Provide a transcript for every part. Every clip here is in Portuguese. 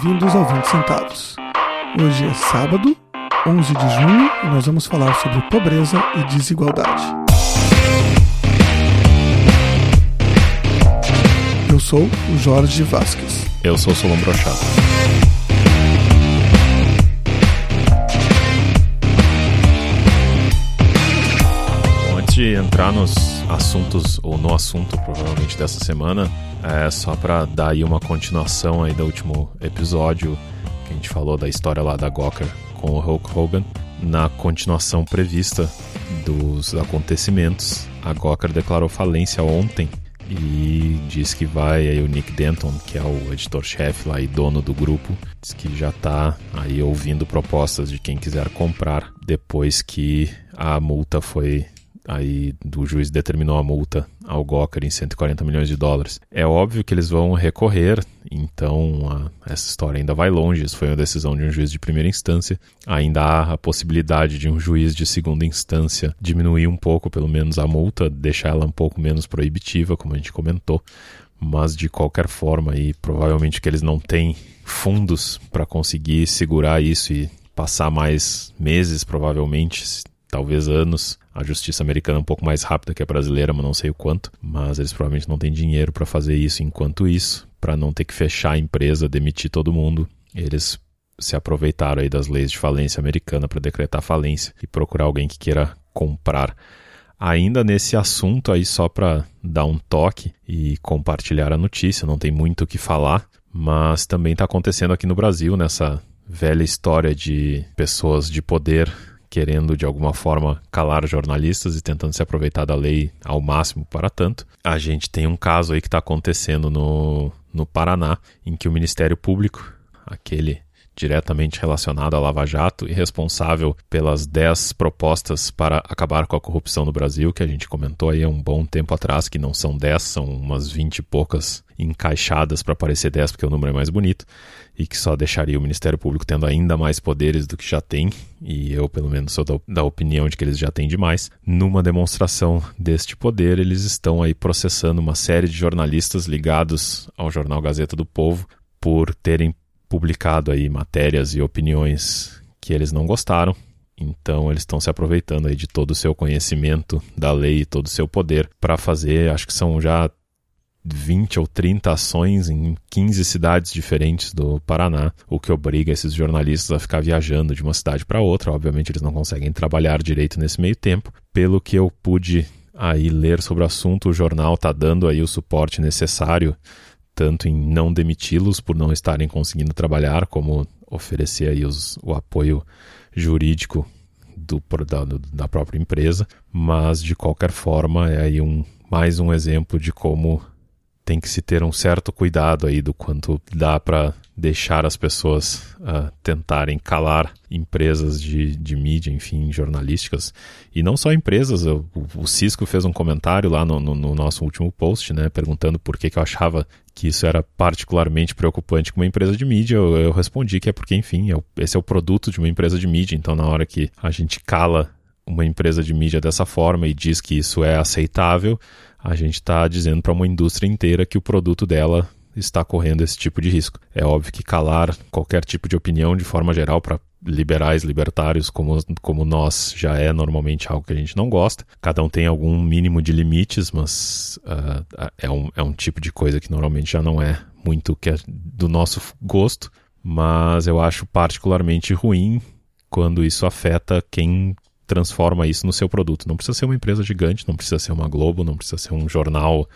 Bem-vindos ao 20 Centavos. Hoje é sábado, 11 de junho, e nós vamos falar sobre pobreza e desigualdade. Eu sou o Jorge Vasques. Eu sou o Solon Brochado. Bom, antes de entrar nos assuntos, ou no assunto provavelmente dessa semana, é só para dar aí uma continuação aí do último episódio que a gente falou da história lá da Gawker com o Hulk Hogan. Na continuação prevista dos acontecimentos, a Gawker declarou falência ontem e diz que vai aí o Nick Denton, que é o editor-chefe lá e dono do grupo, diz que já está aí ouvindo propostas de quem quiser comprar depois que a multa foi aí do juiz determinou a multa ao Gawker em 140 milhões de dólares. É óbvio que eles vão recorrer, então a, essa história ainda vai longe. Isso foi uma decisão de um juiz de primeira instância. Ainda há a possibilidade de um juiz de segunda instância diminuir um pouco, pelo menos, a multa, deixar ela um pouco menos proibitiva, como a gente comentou. Mas de qualquer forma, e provavelmente que eles não têm fundos para conseguir segurar isso e passar mais meses, provavelmente, talvez anos. A justiça americana é um pouco mais rápida que a brasileira, mas não sei o quanto. Mas eles provavelmente não têm dinheiro para fazer isso. Enquanto isso, para não ter que fechar a empresa, demitir todo mundo, eles se aproveitaram aí das leis de falência americana para decretar falência e procurar alguém que queira comprar. Ainda nesse assunto aí, só para dar um toque e compartilhar a notícia, não tem muito o que falar, mas também está acontecendo aqui no Brasil, nessa velha história de pessoas de poder querendo de alguma forma calar jornalistas e tentando se aproveitar da lei ao máximo para tanto. A gente tem um caso aí que está acontecendo no, no Paraná, em que o Ministério Público, aquele diretamente relacionado à Lava Jato e responsável pelas 10 propostas para acabar com a corrupção no Brasil, que a gente comentou aí há um bom tempo atrás, que não são 10, são umas 20 e poucas encaixadas para parecer 10, porque o número é mais bonito, e que só deixaria o Ministério Público tendo ainda mais poderes do que já tem, e eu, pelo menos, sou da, da opinião de que eles já têm demais. Numa demonstração deste poder, eles estão aí processando uma série de jornalistas ligados ao jornal Gazeta do Povo por terem publicado aí matérias e opiniões que eles não gostaram. Então eles estão se aproveitando aí de todo o seu conhecimento da lei e todo o seu poder para fazer, acho que são já 20 ou 30 ações em 15 cidades diferentes do Paraná, o que obriga esses jornalistas a ficar viajando de uma cidade para outra. Obviamente eles não conseguem trabalhar direito nesse meio tempo. Pelo que eu pude aí ler sobre o assunto, o jornal está dando aí o suporte necessário tanto em não demiti-los por não estarem conseguindo trabalhar, como oferecer aí os, o apoio jurídico do, da, da própria empresa, mas de qualquer forma é aí um, mais um exemplo de como tem que se ter um certo cuidado aí do quanto dá para deixar as pessoas uh, tentarem calar empresas de, de mídia, enfim, jornalísticas. E não só empresas, o, o Cisco fez um comentário lá no, no, no, nosso último post, né, perguntando por que, que eu achava que isso era particularmente preocupante com uma empresa de mídia. Eu, eu respondi que é porque, enfim, é, esse é o produto de uma empresa de mídia, então na hora que a gente cala uma empresa de mídia dessa forma e diz que isso é aceitável, a gente está dizendo para uma indústria inteira que o produto dela está correndo esse tipo de risco. É óbvio que calar qualquer tipo de opinião de forma geral para liberais, libertários como, como nós já é normalmente algo que a gente não gosta. Cada um tem algum mínimo de limites, mas uh, é, um, é um tipo de coisa que normalmente já não é muito que é do nosso gosto. Mas eu acho particularmente ruim quando isso afeta quem transforma isso no seu produto. Não precisa ser uma empresa gigante, não precisa ser uma Globo, não precisa ser um jornal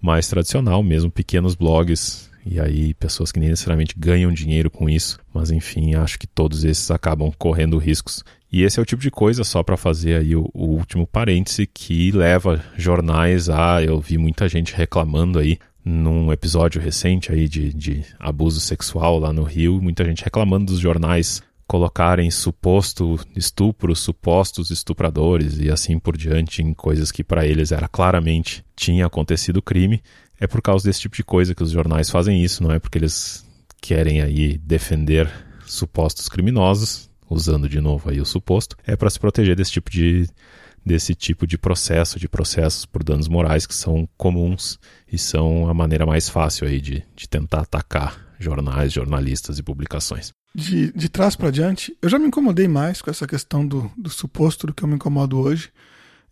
mais tradicional, mesmo pequenos blogs e aí pessoas que nem necessariamente ganham dinheiro com isso, mas enfim, acho que todos esses acabam correndo riscos. E esse é o tipo de coisa, só para fazer aí o, o, último parêntese, que leva jornais a. Eu vi muita gente reclamando aí num episódio recente aí de, de abuso sexual lá no Rio, muita gente reclamando dos jornais colocarem suposto estupro, supostos estupradores e assim por diante em coisas que para eles era claramente tinha acontecido crime, é por causa desse tipo de coisa que os jornais fazem isso, não é porque eles querem aí defender supostos criminosos, usando de novo aí o suposto, é para se proteger desse tipo de desse tipo de processo, de processos por danos morais que são comuns e são a maneira mais fácil aí de, de tentar atacar jornais, jornalistas e publicações. De, de trás para diante, eu já me incomodei mais com essa questão do, do suposto do que eu me incomodo hoje.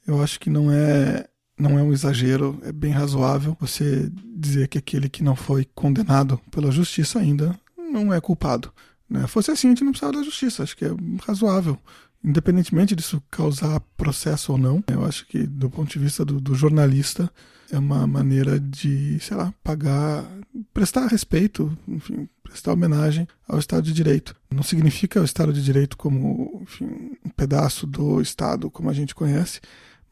Eu acho que não é não é um exagero, é bem razoável você dizer que aquele que não foi condenado pela justiça ainda não é culpado. Né? Fosse assim, a gente não precisava da justiça, acho que é razoável. Independentemente disso causar processo ou não, eu acho que, do ponto de vista do, do jornalista, é uma maneira de, sei lá, pagar, prestar respeito, enfim, prestar homenagem ao Estado de Direito. Não significa o Estado de Direito como enfim, um pedaço do Estado como a gente conhece,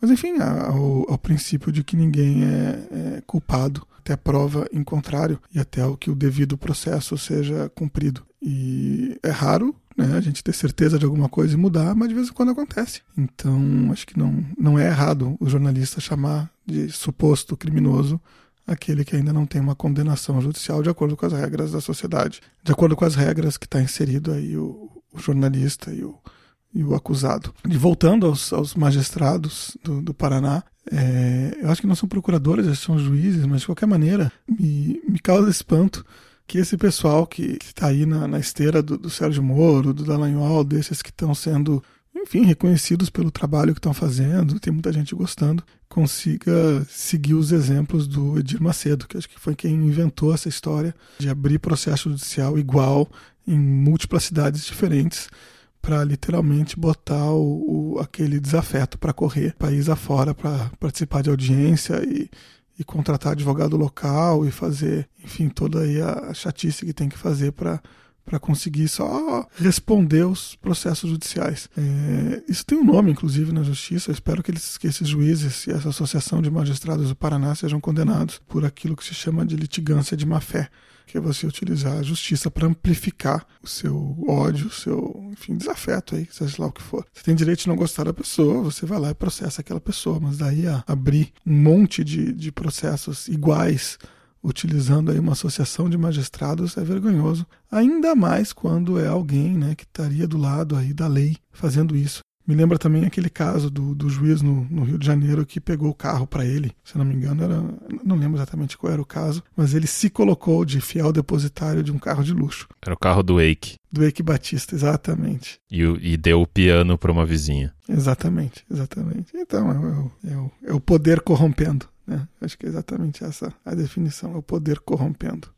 mas enfim, ao, ao princípio de que ninguém é, é culpado até prova em contrário e até o que o devido processo seja cumprido. E é raro né, a gente ter certeza de alguma coisa e mudar, mas de vez em quando acontece. Então, acho que não, não é errado o jornalista chamar de suposto criminoso aquele que ainda não tem uma condenação judicial de acordo com as regras da sociedade, de acordo com as regras que está inserido aí o, o jornalista e o, e o acusado. E voltando aos, aos magistrados do, do Paraná, é, eu acho que não são procuradores, são juízes, mas de qualquer maneira me, me causa espanto que esse pessoal que está aí na, na esteira do, do, Sérgio Moro, do Dallagnol, desses que estão sendo, enfim, reconhecidos pelo trabalho que estão fazendo, tem muita gente gostando, consiga seguir os exemplos do Edir Macedo, que acho que foi quem inventou essa história de abrir processo judicial igual em múltiplas cidades diferentes para literalmente botar o, o aquele desafeto para correr país afora para participar de audiência e, e contratar advogado local e fazer, enfim, toda aí a chatice que tem que fazer para para conseguir só responder os processos judiciais. É, isso tem um nome, inclusive, na justiça. Eu espero que, eles, que esses juízes e essa associação de magistrados do Paraná sejam condenados por aquilo que se chama de litigância de má fé que é você utilizar a justiça para amplificar o seu ódio, o seu, enfim, desafeto aí, seja lá o que for. Você tem direito de não gostar da pessoa, você vai lá e processa aquela pessoa, mas daí a abrir um monte de, de processos iguais utilizando aí uma associação de magistrados é vergonhoso, ainda mais quando é alguém né, que estaria do lado aí da lei fazendo isso. Me lembra também aquele caso do, do juiz no, no Rio de Janeiro que pegou o carro para ele. Se não me engano, era, não lembro exatamente qual era o caso, mas ele se colocou de fiel depositário de um carro de luxo. Era o carro do Wake. Do Wake Batista, exatamente. E, e deu o piano para uma vizinha. Exatamente, exatamente. Então, é o, é o, é o poder corrompendo. Né? Acho que é exatamente essa a definição: é o poder corrompendo.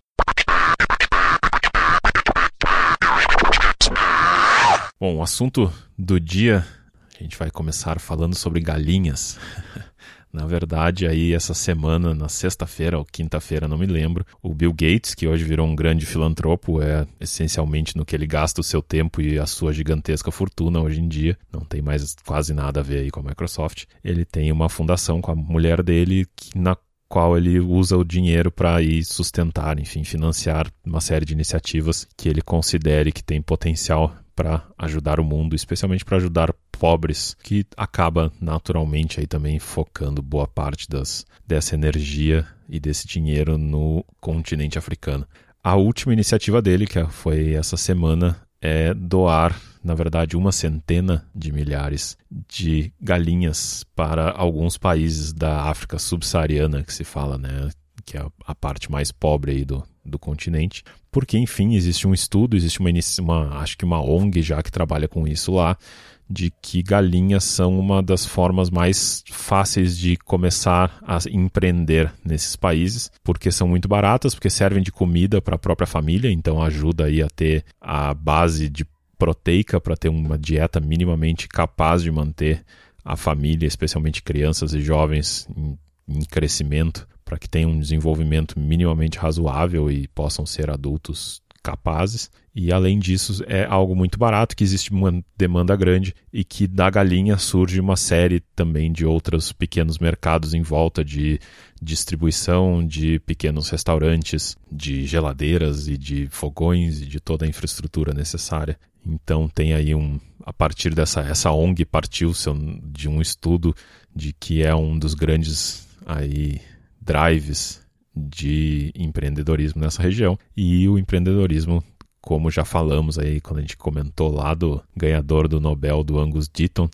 Bom, o assunto do dia, a gente vai começar falando sobre galinhas. Na verdade, aí essa semana, na sexta-feira ou quinta-feira, não me lembro, o Bill Gates, que hoje virou um grande filantropo, é essencialmente no que ele gasta o seu tempo e a sua gigantesca fortuna hoje em dia, não tem mais quase nada a ver aí com a Microsoft. Ele tem uma fundação com a mulher dele na qual ele usa o dinheiro para ir sustentar, enfim, financiar uma série de iniciativas que ele considere que tem potencial para ajudar o mundo, especialmente para ajudar pobres, que acaba naturalmente aí também focando boa parte das, dessa energia e desse dinheiro no continente africano. A última iniciativa dele, que foi essa semana, é doar, na verdade, uma centena de milhares de galinhas para alguns países da África subsaariana, que se fala, né? Que é a parte mais pobre aí do, do continente, porque enfim existe um estudo, existe uma, uma acho que uma ONG já que trabalha com isso lá, de que galinhas são uma das formas mais fáceis de começar a empreender nesses países, porque são muito baratas, porque servem de comida para a própria família, então ajuda aí a ter a base de proteica para ter uma dieta minimamente capaz de manter a família, especialmente crianças e jovens em, em crescimento para que tenham um desenvolvimento minimamente razoável e possam ser adultos capazes. E além disso, é algo muito barato, que existe uma demanda grande e que da galinha surge uma série também de outros pequenos mercados em volta de distribuição de pequenos restaurantes, de geladeiras e de fogões e de toda a infraestrutura necessária. Então tem aí um a partir dessa essa ONG partiu de um estudo de que é um dos grandes aí drives de empreendedorismo nessa região. E o empreendedorismo, como já falamos aí quando a gente comentou lá do ganhador do Nobel do Angus Deaton,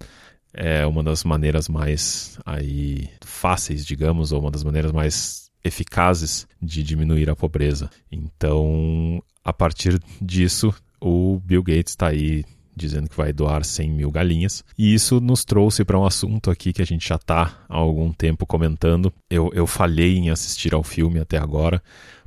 é uma das maneiras mais aí fáceis, digamos, ou uma das maneiras mais eficazes de diminuir a pobreza. Então, a partir disso, o Bill Gates está aí dizendo que vai doar 100 mil galinhas. E isso nos trouxe para um assunto aqui que a gente já está há algum tempo comentando. Eu, eu falhei em assistir ao filme até agora,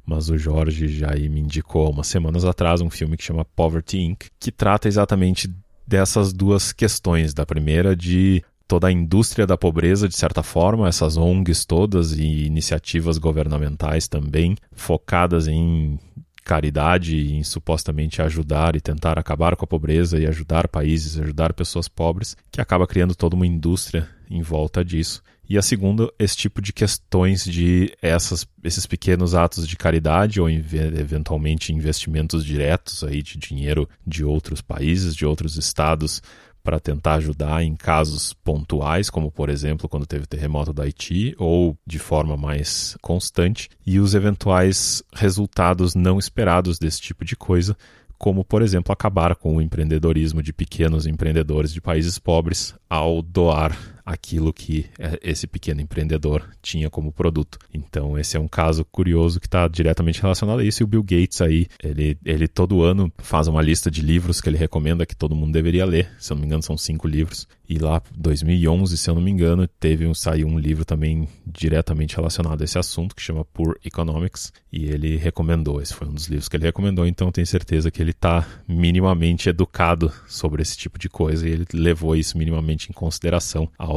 mas o Jorge já me indicou há umas semanas atrás um filme que chama Poverty Inc., que trata exatamente dessas duas questões. Da primeira, de toda a indústria da pobreza, de certa forma, essas ONGs todas e iniciativas governamentais também, focadas em caridade em supostamente ajudar e tentar acabar com a pobreza e ajudar países, ajudar pessoas pobres, que acaba criando toda uma indústria em volta disso. E a segunda, esse tipo de questões de essas, esses pequenos atos de caridade ou eventualmente investimentos diretos aí de dinheiro de outros países, de outros estados para tentar ajudar em casos pontuais, como por exemplo quando teve o terremoto da Haiti, ou de forma mais constante, e os eventuais resultados não esperados desse tipo de coisa, como por exemplo acabar com o empreendedorismo de pequenos empreendedores de países pobres ao doar aquilo que é, esse pequeno empreendedor tinha como produto. Então esse é um caso curioso que está diretamente relacionado a isso. E o Bill Gates aí, ele, ele todo ano faz uma lista de livros que ele recomenda que todo mundo deveria ler. Se eu não me engano são cinco livros. E lá 2011, se eu não me engano, teve um, saiu um livro também diretamente relacionado a esse assunto que chama Poor Economics e ele recomendou. Esse foi um dos livros que ele recomendou. Então tenho certeza que ele está minimamente educado sobre esse tipo de coisa e ele levou isso minimamente em consideração ao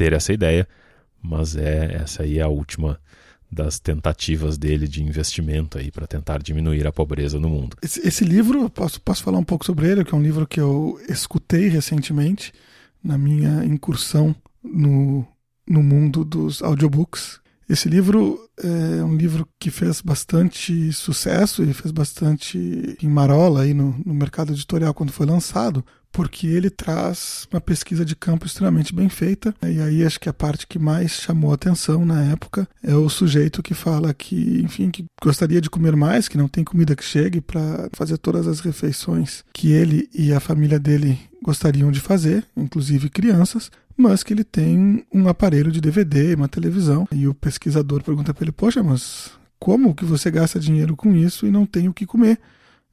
ter essa ideia, mas é essa aí é a última das tentativas dele de investimento aí para tentar diminuir a pobreza no mundo. Esse, esse, livro, posso, posso falar um pouco sobre ele, que é um livro que eu escutei recentemente na minha incursão no, no mundo dos audiobooks. Esse livro é um livro que fez bastante sucesso e fez bastante em marola aí no, no mercado editorial quando foi lançado, porque ele traz uma pesquisa de campo extremamente bem feita. E aí acho que a parte que mais chamou atenção na época é o sujeito que fala que, enfim, que gostaria de comer mais, que não tem comida que chegue para fazer todas as refeições que ele e a família dele gostariam de fazer, inclusive crianças, mas que ele tem um aparelho de DVD, uma televisão. E o pesquisador pergunta para ele: "Poxa, mas como que você gasta dinheiro com isso e não tem o que comer?"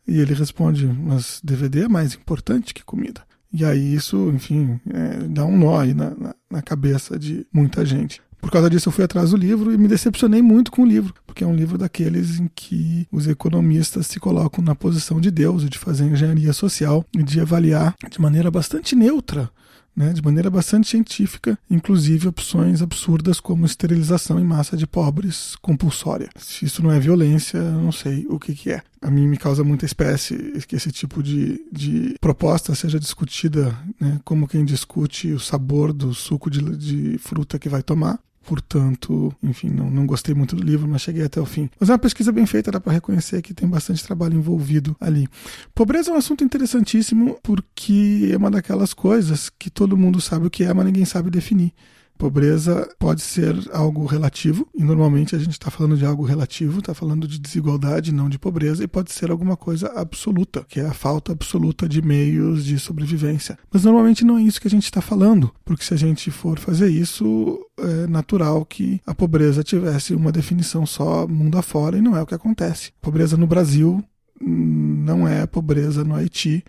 E ele responde: Mas DVD é mais importante que comida. E aí isso, enfim, é, dá um nó aí na, na, na, cabeça de muita gente. Por causa disso, eu fui atrás do livro e me decepcionei muito com o livro, porque é um livro daqueles em que os economistas se colocam na posição de Deus, de fazer engenharia social e de avaliar de maneira bastante neutra né, de maneira bastante científica, inclusive opções absurdas como esterilização em massa de pobres compulsória. Se isso não é violência, eu não sei o que, que é. A mim me causa muita espécie que esse tipo de, de proposta seja discutida né, como quem discute o sabor do suco de, de fruta que vai tomar. Portanto, enfim, não, não gostei muito do livro, mas cheguei até o fim. Mas é uma pesquisa bem feita, dá para reconhecer que tem bastante trabalho envolvido ali. Pobreza é um assunto interessantíssimo porque é uma daquelas coisas que todo mundo sabe o que é, mas ninguém sabe definir. Pobreza pode ser algo relativo, e normalmente a gente está falando de algo relativo, está falando de desigualdade, não de pobreza, e pode ser alguma coisa absoluta, que é a falta absoluta de meios de sobrevivência. Mas normalmente não é isso que a gente está falando, porque se a gente for fazer isso, é natural que a pobreza tivesse uma definição só mundo afora, e não é o que acontece. Pobreza no Brasil hum, não é pobreza no Haiti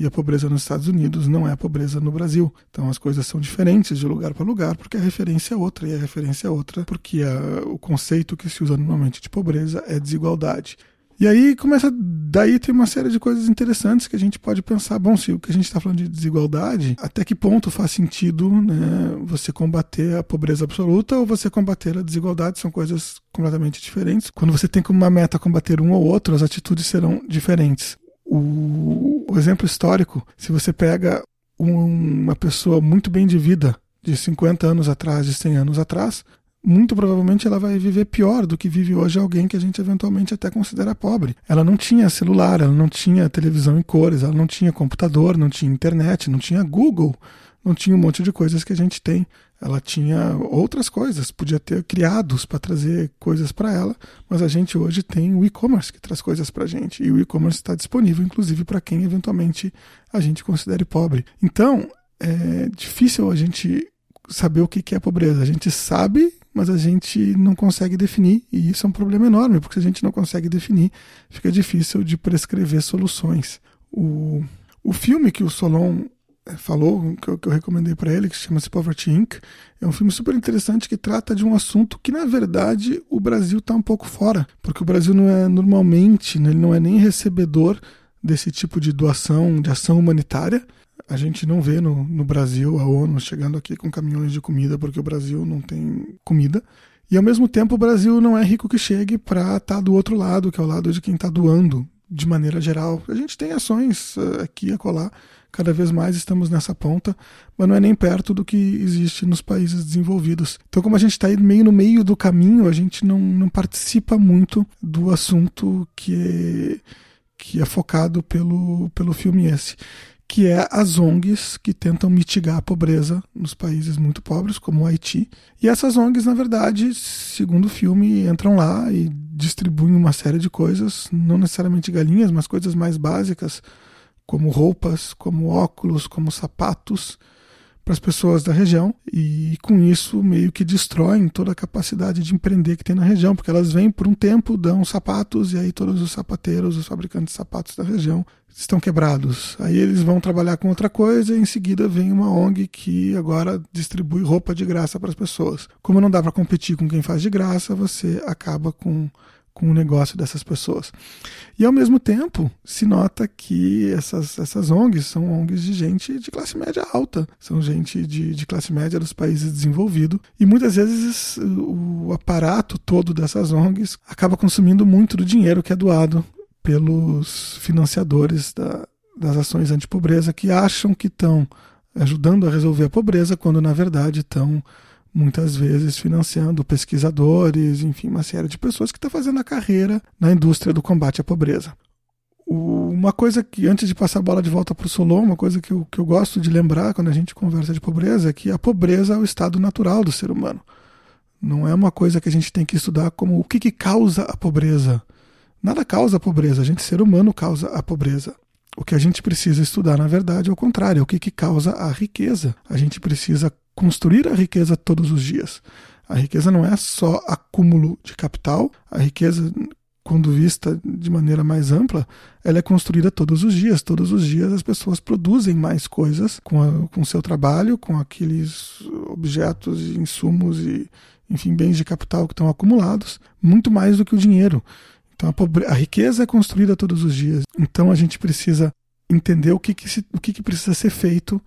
e a pobreza nos Estados Unidos não é a pobreza no Brasil. Então as coisas são diferentes de lugar para lugar, porque a referência é outra, e a referência é outra porque a, o conceito que se usa normalmente de pobreza é desigualdade. E aí começa, daí tem uma série de coisas interessantes que a gente pode pensar, bom, se o que a gente está falando de desigualdade, até que ponto faz sentido né, você combater a pobreza absoluta ou você combater a desigualdade, são coisas completamente diferentes. Quando você tem como uma meta combater um ou outro, as atitudes serão diferentes o, o exemplo histórico, se você pega um, uma pessoa muito bem de vida, de 50 anos atrás, de 100 anos atrás, muito provavelmente ela vai viver pior do que vive hoje alguém que a gente eventualmente até considera pobre. Ela não tinha celular, ela não tinha televisão em cores, ela não tinha computador, não tinha internet, não tinha Google, não tinha um monte de coisas que a gente tem. Ela tinha outras coisas, podia ter criados para trazer coisas para ela, mas a gente hoje tem o e-commerce que traz coisas para a gente. E o e-commerce está disponível, inclusive, para quem eventualmente a gente considere pobre. Então, é difícil a gente saber o que é pobreza. A gente sabe, mas a gente não consegue definir, e isso é um problema enorme, porque se a gente não consegue definir, fica difícil de prescrever soluções. O, o filme que o Solon falou, que eu, que eu recomendei para ele, que chama-se Poverty Inc., é um filme super interessante que trata de um assunto que, na verdade, o Brasil está um pouco fora, porque o Brasil não é normalmente, né, ele não é nem recebedor desse tipo de doação, de ação humanitária. A gente não vê no, no Brasil a ONU chegando aqui com caminhões de comida, porque o Brasil não tem comida. E ao mesmo tempo o Brasil não é rico que chegue para estar tá do outro lado, que é o lado de quem está doando de maneira geral. A gente tem ações uh, aqui e acolá, cada vez mais estamos nessa ponta, mas não é nem perto do que existe nos países desenvolvidos. Então, como a gente está meio no meio do caminho, a gente não, não participa muito do assunto que é, que é focado pelo, pelo filme esse que é as ONGs que tentam mitigar a pobreza nos países muito pobres, como o Haiti. E essas ONGs, na verdade, segundo o filme, entram lá e distribuem uma série de coisas, não necessariamente galinhas, mas coisas mais básicas, como roupas, como óculos, como sapatos, para as pessoas da região e com isso meio que destroem toda a capacidade de empreender que tem na região, porque elas vêm por um tempo, dão sapatos e aí todos os sapateiros, os fabricantes de sapatos da região estão quebrados. Aí eles vão trabalhar com outra coisa e em seguida vem uma ONG que agora distribui roupa de graça para as pessoas. Como não dá para competir com quem faz de graça, você acaba com com o negócio dessas pessoas. E ao mesmo tempo, se nota que essas, essas ONGs são ONGs de gente de classe média alta, são gente de, de classe média dos países desenvolvidos, e muitas vezes o aparato todo dessas ONGs acaba consumindo muito do dinheiro que é doado pelos financiadores da, das ações anti-pobreza que acham que estão ajudando a resolver a pobreza, quando na verdade estão muitas vezes financiando pesquisadores, enfim, uma série de pessoas que estão tá fazendo a carreira na indústria do combate à pobreza. Uma coisa que, antes de passar a bola de volta para o Solon, uma coisa que eu, que eu gosto de lembrar quando a gente conversa de pobreza é que a pobreza é o estado natural do ser humano. Não é uma coisa que a gente tem que estudar como o que, que causa a pobreza. Nada causa a pobreza, a gente, ser humano, causa a pobreza. O que a gente precisa estudar, na verdade, é o contrário, é o que, que causa a riqueza. A gente precisa construir a riqueza todos os dias. A riqueza não é só acúmulo de capital, a riqueza, quando vista de maneira mais ampla, ela é construída todos os dias. Todos os dias as pessoas produzem mais coisas com o seu trabalho, com aqueles objetos, insumos e, enfim, bens de capital que estão acumulados, muito mais do que o dinheiro. Então a, pobre... a riqueza é construída todos os dias. Então a gente precisa entender o que, que, se... o que, que precisa ser feito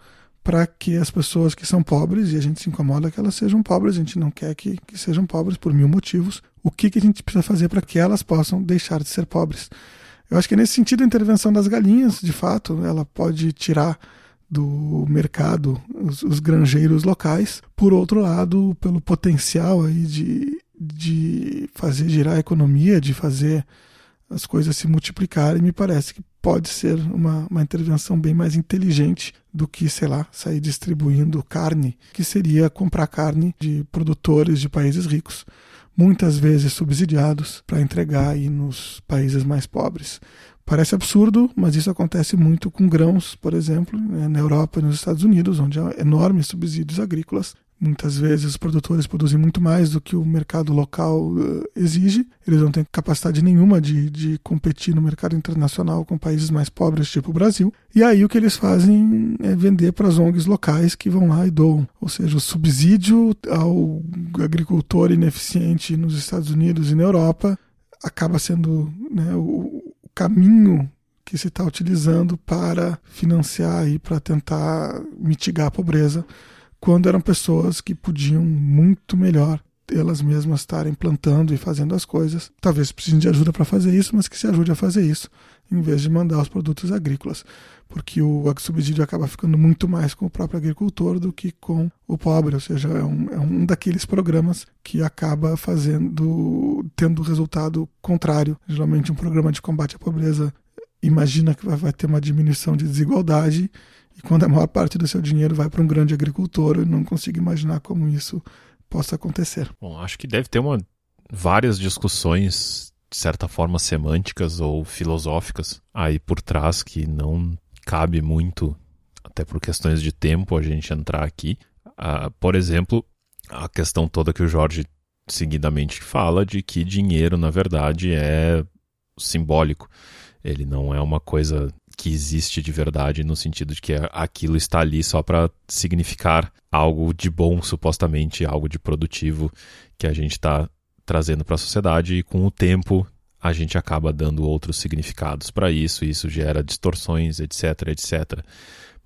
para que as pessoas que são pobres, e a gente se incomoda que elas sejam pobres, a gente não quer que, que sejam pobres por mil motivos, o que, que a gente precisa fazer para que elas possam deixar de ser pobres. Eu acho que nesse sentido a intervenção das galinhas, de fato, ela pode tirar do mercado os, os granjeiros locais. Por outro lado, pelo potencial aí de, de fazer girar a economia, de fazer as coisas se multiplicarem, me parece que pode ser uma, uma intervenção bem mais inteligente do que, sei lá, sair distribuindo carne, que seria comprar carne de produtores de países ricos, muitas vezes subsidiados, para entregar aí nos países mais pobres. Parece absurdo, mas isso acontece muito com grãos, por exemplo, né, na Europa e nos Estados Unidos, onde há enormes subsídios agrícolas Muitas vezes os produtores produzem muito mais do que o mercado local uh, exige. Eles não têm capacidade nenhuma de, de competir no mercado internacional com países mais pobres, tipo o Brasil. E aí o que eles fazem é vender para as ONGs locais que vão lá e doam. Ou seja, o subsídio ao agricultor ineficiente nos Estados Unidos e na Europa acaba sendo né, o, o caminho que se está utilizando para financiar e para tentar mitigar a pobreza quando eram pessoas que podiam muito melhor elas mesmas estarem plantando e fazendo as coisas. Talvez precisem de ajuda para fazer isso, mas que se ajude a fazer isso, em vez de mandar os produtos agrícolas. Porque o subsídio acaba ficando muito mais com o próprio agricultor do que com o pobre, ou seja, é um, é um daqueles programas que acaba fazendo, tendo resultado contrário. Geralmente um programa de combate à pobreza imagina que vai ter uma diminuição de desigualdade e quando a maior parte do seu dinheiro vai para um grande agricultor, eu não consigo imaginar como isso possa acontecer. Bom, acho que deve ter uma, várias discussões, de certa forma, semânticas ou filosóficas aí por trás que não cabe muito, até por questões de tempo, a gente entrar aqui. Uh, por exemplo, a questão toda que o Jorge seguidamente fala de que dinheiro, na verdade, é simbólico. Ele não é uma coisa que existe de verdade no sentido de que aquilo está ali só para significar algo de bom, supostamente, algo de produtivo que a gente está trazendo para a sociedade e com o tempo a gente acaba dando outros significados para isso, e isso gera distorções, etc, etc.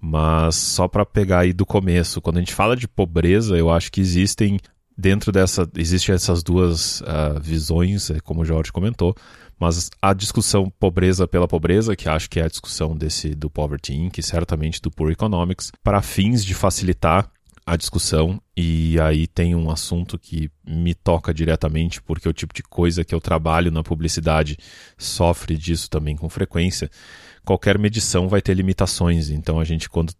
Mas só para pegar aí do começo, quando a gente fala de pobreza, eu acho que existem dentro dessa existem essas duas uh, visões, é como o Jorge comentou, mas a discussão pobreza pela pobreza, que acho que é a discussão desse do Poverty Inc., certamente do Poor Economics, para fins de facilitar a discussão e aí tem um assunto que me toca diretamente porque o tipo de coisa que eu trabalho na publicidade sofre disso também com frequência. Qualquer medição vai ter limitações, então a gente quando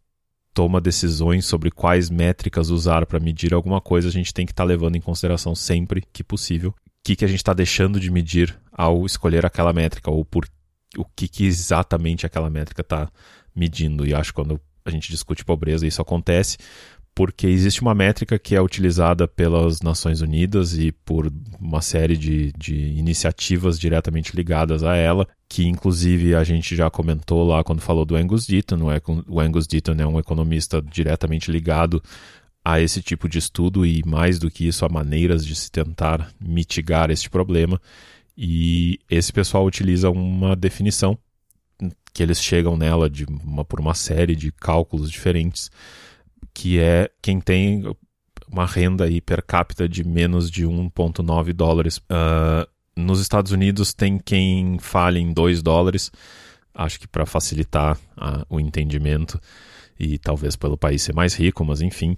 toma decisões sobre quais métricas usar para medir alguma coisa, a gente tem que estar tá levando em consideração sempre que possível o que, que a gente está deixando de medir ao escolher aquela métrica ou por o que, que exatamente aquela métrica está medindo. E acho que quando a gente discute pobreza isso acontece porque existe uma métrica que é utilizada pelas Nações Unidas e por uma série de, de iniciativas diretamente ligadas a ela, que inclusive a gente já comentou lá quando falou do Angus Deaton. O Angus Deaton é um economista diretamente ligado a esse tipo de estudo e, mais do que isso, a maneiras de se tentar mitigar este problema. E esse pessoal utiliza uma definição que eles chegam nela de uma, por uma série de cálculos diferentes que é quem tem uma renda aí per capita de menos de 1,9 dólares. Uh, nos Estados Unidos tem quem fale em 2 dólares, acho que para facilitar uh, o entendimento e talvez pelo país ser mais rico, mas enfim,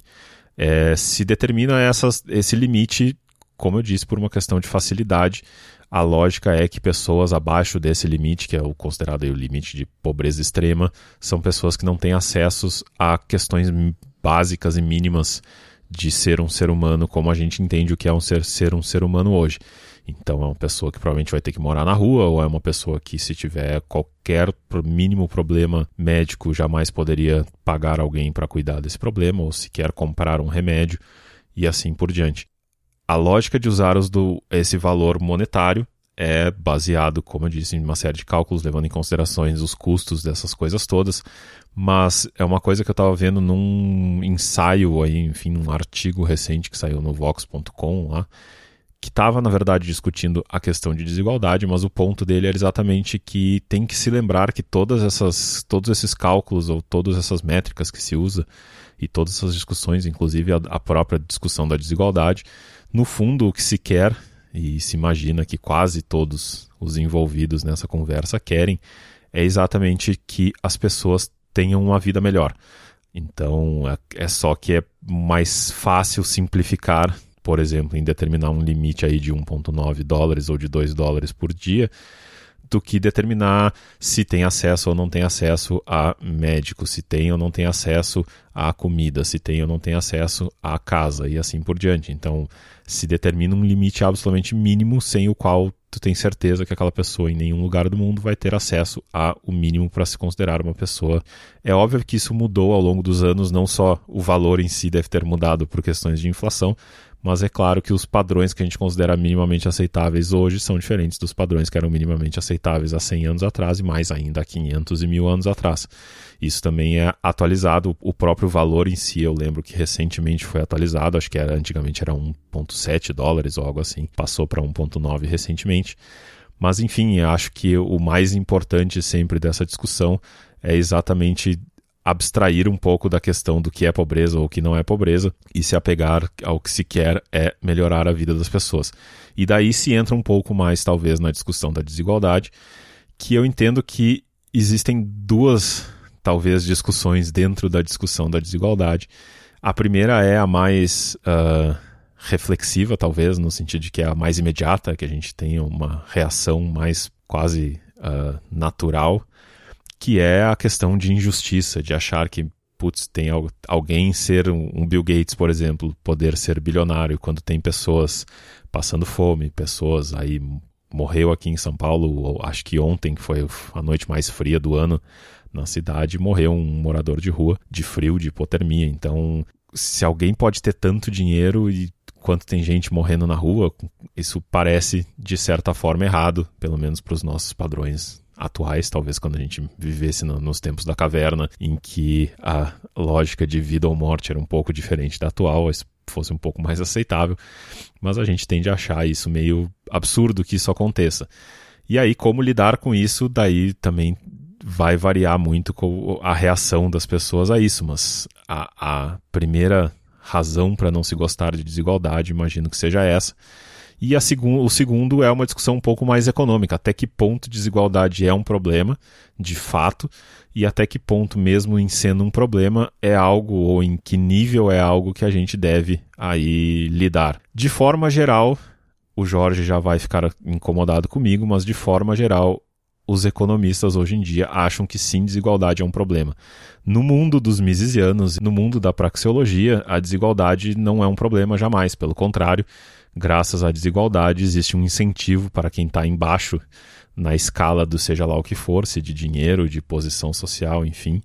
é, se determina essas, esse limite, como eu disse, por uma questão de facilidade. A lógica é que pessoas abaixo desse limite, que é o considerado o limite de pobreza extrema, são pessoas que não têm acessos a questões básicas e mínimas de ser um ser humano como a gente entende o que é um ser, ser um ser humano hoje. Então é uma pessoa que provavelmente vai ter que morar na rua, ou é uma pessoa que, se tiver qualquer mínimo problema médico, jamais poderia pagar alguém para cuidar desse problema, ou sequer comprar um remédio, e assim por diante. A lógica de usar os do, esse valor monetário é baseado, como eu disse, em uma série de cálculos, levando em considerações os custos dessas coisas todas, mas é uma coisa que eu estava vendo num ensaio aí, enfim, num artigo recente que saiu no vox.com lá, que estava, na verdade, discutindo a questão de desigualdade, mas o ponto dele era exatamente que tem que se lembrar que todas essas, todos esses cálculos ou todas essas métricas que se usa e todas essas discussões, inclusive a, a própria discussão da desigualdade, no fundo o que se quer e se imagina que quase todos os envolvidos nessa conversa querem, é exatamente que as pessoas tenham uma vida melhor. Então é, é só que é mais fácil simplificar, por exemplo, em determinar um limite aí de 1,9 dólares ou de 2 dólares por dia, do que determinar se tem acesso ou não tem acesso a médico, se tem ou não tem acesso a comida, se tem ou não tem acesso a casa e assim por diante. Então, se determina um limite absolutamente mínimo sem o qual tu tem certeza que aquela pessoa em nenhum lugar do mundo vai ter acesso a o mínimo para se considerar uma pessoa. É óbvio que isso mudou ao longo dos anos, não só o valor em si deve ter mudado por questões de inflação, mas é claro que os padrões que a gente considera minimamente aceitáveis hoje são diferentes dos padrões que eram minimamente aceitáveis há 100 anos atrás e mais ainda há 500 e mil anos atrás. Isso também é atualizado, o próprio valor em si, eu lembro que recentemente foi atualizado, acho que era antigamente era 1.7 dólares ou algo assim, passou para 1.9 recentemente. Mas enfim, acho que o mais importante sempre dessa discussão é exatamente abstrair um pouco da questão do que é pobreza ou o que não é pobreza e se apegar ao que se quer é melhorar a vida das pessoas. E daí se entra um pouco mais, talvez, na discussão da desigualdade, que eu entendo que existem duas, talvez, discussões dentro da discussão da desigualdade. A primeira é a mais uh, reflexiva, talvez, no sentido de que é a mais imediata, que a gente tenha uma reação mais quase uh, natural que é a questão de injustiça, de achar que putz, tem alguém ser um Bill Gates, por exemplo, poder ser bilionário quando tem pessoas passando fome, pessoas aí morreu aqui em São Paulo, acho que ontem que foi a noite mais fria do ano na cidade, morreu um morador de rua de frio, de hipotermia. Então, se alguém pode ter tanto dinheiro e quanto tem gente morrendo na rua, isso parece de certa forma errado, pelo menos para os nossos padrões atuais, talvez quando a gente vivesse no, nos tempos da caverna, em que a lógica de vida ou morte era um pouco diferente da atual, fosse um pouco mais aceitável, mas a gente tende a achar isso meio absurdo que isso aconteça. E aí, como lidar com isso, daí também vai variar muito a reação das pessoas a isso, mas a, a primeira razão para não se gostar de desigualdade, imagino que seja essa. E o segundo é uma discussão um pouco mais econômica. Até que ponto desigualdade é um problema, de fato, e até que ponto, mesmo em sendo um problema, é algo, ou em que nível é algo que a gente deve aí lidar. De forma geral, o Jorge já vai ficar incomodado comigo, mas de forma geral, os economistas hoje em dia acham que sim, desigualdade é um problema. No mundo dos misesianos, no mundo da praxeologia, a desigualdade não é um problema jamais, pelo contrário, graças à desigualdade existe um incentivo para quem está embaixo na escala do seja lá o que for, se de dinheiro, de posição social, enfim,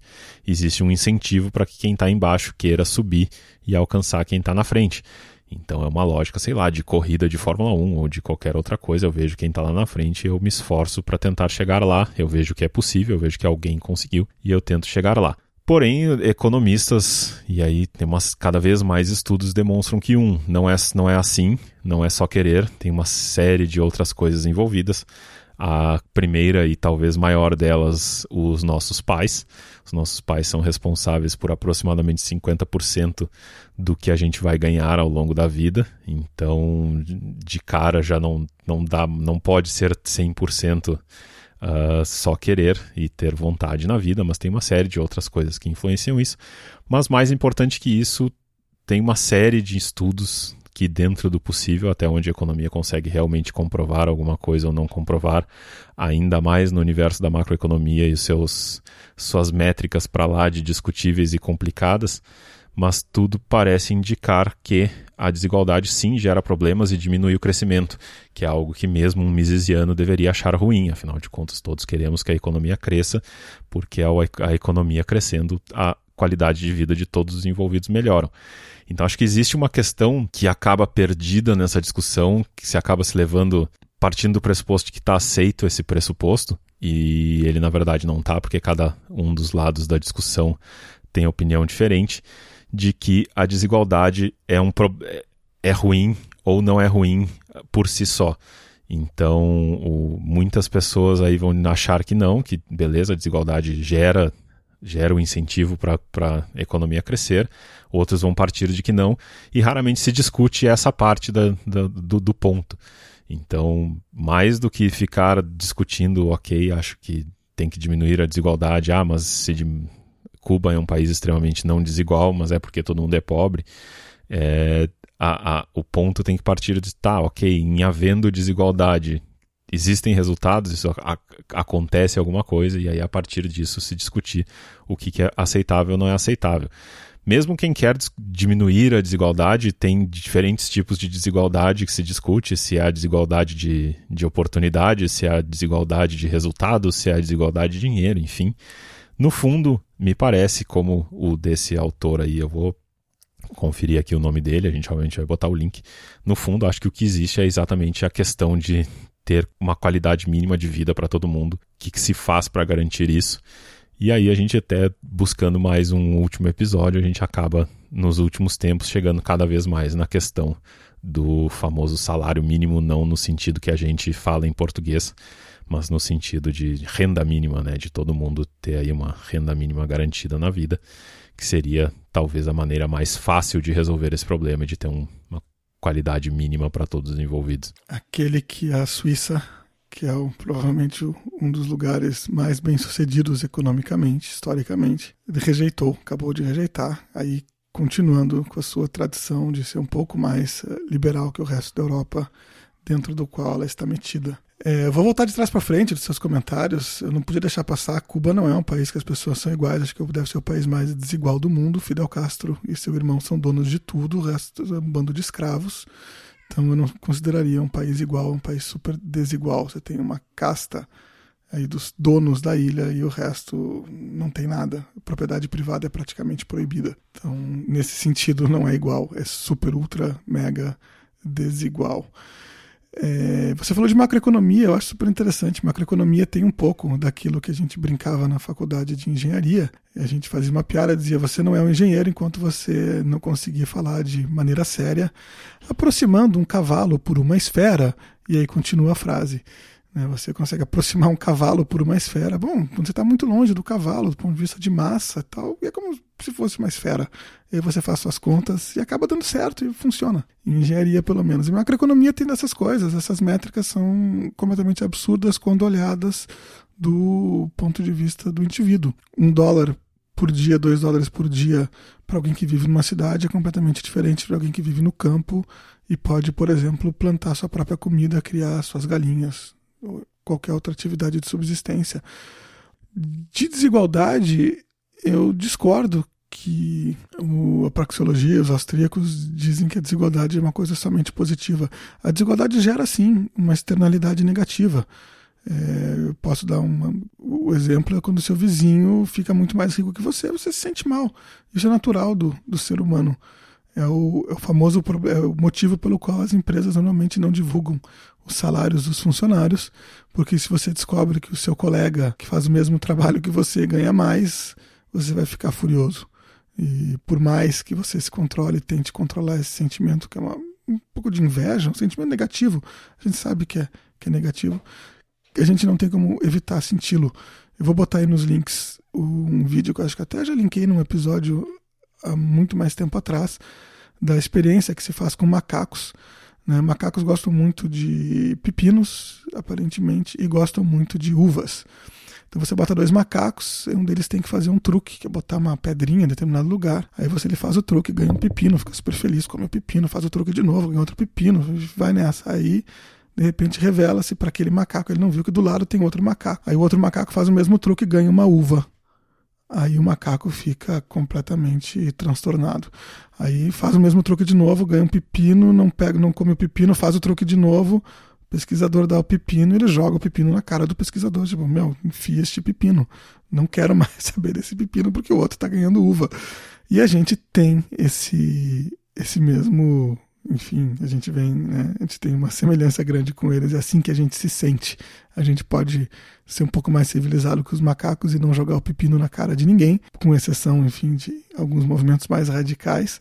existe um incentivo para que quem está embaixo queira subir e alcançar quem está na frente. Então é uma lógica, sei lá, de corrida de Fórmula 1 ou de qualquer outra coisa. Eu vejo quem está lá na frente, eu me esforço para tentar chegar lá. Eu vejo que é possível, eu vejo que alguém conseguiu e eu tento chegar lá. Porém, economistas, e aí tem umas, cada vez mais estudos demonstram que, um, não é, não é assim, não é só querer, tem uma série de outras coisas envolvidas. A primeira e talvez maior delas, os nossos pais. Os nossos pais são responsáveis por aproximadamente 50% do que a gente vai ganhar ao longo da vida. Então, de cara já não, não dá, não pode ser 100% uh, só querer e ter vontade na vida, mas tem uma série de outras coisas que influenciam isso. Mas mais importante que isso, tem uma série de estudos que dentro do possível, até onde a economia consegue realmente comprovar alguma coisa ou não comprovar, ainda mais no universo da macroeconomia e seus suas métricas para lá de discutíveis e complicadas, mas tudo parece indicar que a desigualdade sim gera problemas e diminui o crescimento, que é algo que mesmo um misesiano deveria achar ruim, afinal de contas todos queremos que a economia cresça, porque a, economia crescendo, a qualidade de vida de todos os envolvidos melhoram. Então acho que existe uma questão que acaba perdida nessa discussão, que se acaba se levando partindo do pressuposto de que está aceito esse pressuposto, e ele na verdade não está, porque cada um dos lados da discussão tem opinião diferente, de que a desigualdade é, um, é ruim ou não é ruim por si só. Então, o, muitas pessoas aí vão achar que não, que beleza, a desigualdade gera gera o um incentivo para a economia crescer, outros vão partir de que não, e raramente se discute essa parte da, da, do, do, ponto. Então, mais do que ficar discutindo, ok, acho que tem que diminuir a desigualdade, ah, mas se. Cuba é um país extremamente não desigual, mas é porque todo mundo é pobre, é, a, a, o ponto tem que partir de, tá, ok, em havendo desigualdade, existem resultados, isso a, acontece alguma coisa, e aí a partir disso se discutir o que, que é aceitável ou não é aceitável. Mesmo quem quer diminuir a desigualdade, tem diferentes tipos de desigualdade que se discute, se a desigualdade de, de oportunidade, se a desigualdade de resultados, se a desigualdade de dinheiro, enfim. No fundo, me parece, como o desse autor aí, eu vou conferir aqui o nome dele, a gente realmente vai botar o link. No fundo, acho que o que existe é exatamente a questão de ter uma qualidade mínima de vida para todo mundo. O que, que se faz para garantir isso? E aí a gente até buscando mais um último episódio, a gente acaba nos últimos tempos chegando cada vez mais na questão do famoso salário mínimo, não no sentido que a gente fala em português, mas no sentido de renda mínima, né, de todo mundo ter aí uma renda mínima garantida na vida, que seria talvez a maneira mais fácil de resolver esse problema, de ter um, uma qualidade mínima para todos os envolvidos. Aquele que a Suíça, que é o, provavelmente um dos lugares mais bem sucedidos economicamente, historicamente, rejeitou, acabou de rejeitar. Aí continuando com a sua tradição de ser um pouco mais eh, liberal que o resto da Europa, dentro do qual ela está metida. É, vou voltar de trás para frente dos seus comentários. Eu não podia deixar passar. Cuba não é um país que as pessoas são iguais. Acho que deve ser o país mais desigual do mundo. Fidel Castro e seu irmão são donos de tudo. O resto é um bando de escravos. Então eu não consideraria um país igual, um país super desigual. Você tem uma casta aí dos donos da ilha e o resto não tem nada. Propriedade privada é praticamente proibida. Então, nesse sentido, não é igual, é super, ultra, mega desigual. É, você falou de macroeconomia, eu acho super interessante. Macroeconomia tem um pouco daquilo que a gente brincava na faculdade de engenharia. A gente fazia uma piada, dizia: você não é um engenheiro enquanto você não conseguir falar de maneira séria, aproximando um cavalo por uma esfera. E aí continua a frase. Né? Você consegue aproximar um cavalo por uma esfera. Bom, quando você está muito longe do cavalo, do ponto de vista de massa e tal, é como se fosse uma esfera. E aí você faz suas contas e acaba dando certo e funciona. Em engenharia, pelo menos. E macroeconomia tem dessas coisas. Essas métricas são completamente absurdas quando olhadas do ponto de vista do indivíduo. Um dólar por dia, dois dólares por dia para alguém que vive numa cidade é completamente diferente para alguém que vive no campo e pode, por exemplo, plantar sua própria comida, criar suas galinhas, qualquer outra atividade de subsistência. De desigualdade, eu discordo que a praxeologia, os austríacos dizem que a desigualdade é uma coisa somente positiva. A desigualdade gera, sim, uma externalidade negativa. É, eu posso dar uma, o exemplo é quando seu vizinho fica muito mais rico que você, você se sente mal. Isso é natural do, do ser humano. É o, é o famoso é o motivo pelo qual as empresas normalmente não divulgam os salários dos funcionários, porque se você descobre que o seu colega que faz o mesmo trabalho que você ganha mais, você vai ficar furioso. E por mais que você se controle, tente controlar esse sentimento que é uma, um pouco de inveja, um sentimento negativo, a gente sabe que é, que é negativo, a gente não tem como evitar senti-lo. Eu vou botar aí nos links um vídeo que eu acho que até já linkei num episódio há muito mais tempo atrás, da experiência que se faz com macacos. Né? Macacos gostam muito de pepinos, aparentemente, e gostam muito de uvas. Então você bota dois macacos, um deles tem que fazer um truque, que é botar uma pedrinha em determinado lugar. Aí você ele faz o truque, ganha um pepino, fica super feliz, come o pepino, faz o truque de novo, ganha outro pepino, vai nessa. Aí de repente revela-se para aquele macaco, ele não viu que do lado tem outro macaco. Aí o outro macaco faz o mesmo truque e ganha uma uva. Aí o macaco fica completamente transtornado. Aí faz o mesmo truque de novo, ganha um pepino, não pega, não come o pepino, faz o truque de novo. O pesquisador dá o pepino, ele joga o pepino na cara do pesquisador, tipo, meu, enfia este pepino. Não quero mais saber desse pepino porque o outro está ganhando uva. E a gente tem esse esse mesmo enfim, a gente vem, né, a gente tem uma semelhança grande com eles, é assim que a gente se sente. A gente pode ser um pouco mais civilizado que os macacos e não jogar o pepino na cara de ninguém, com exceção, enfim, de alguns movimentos mais radicais,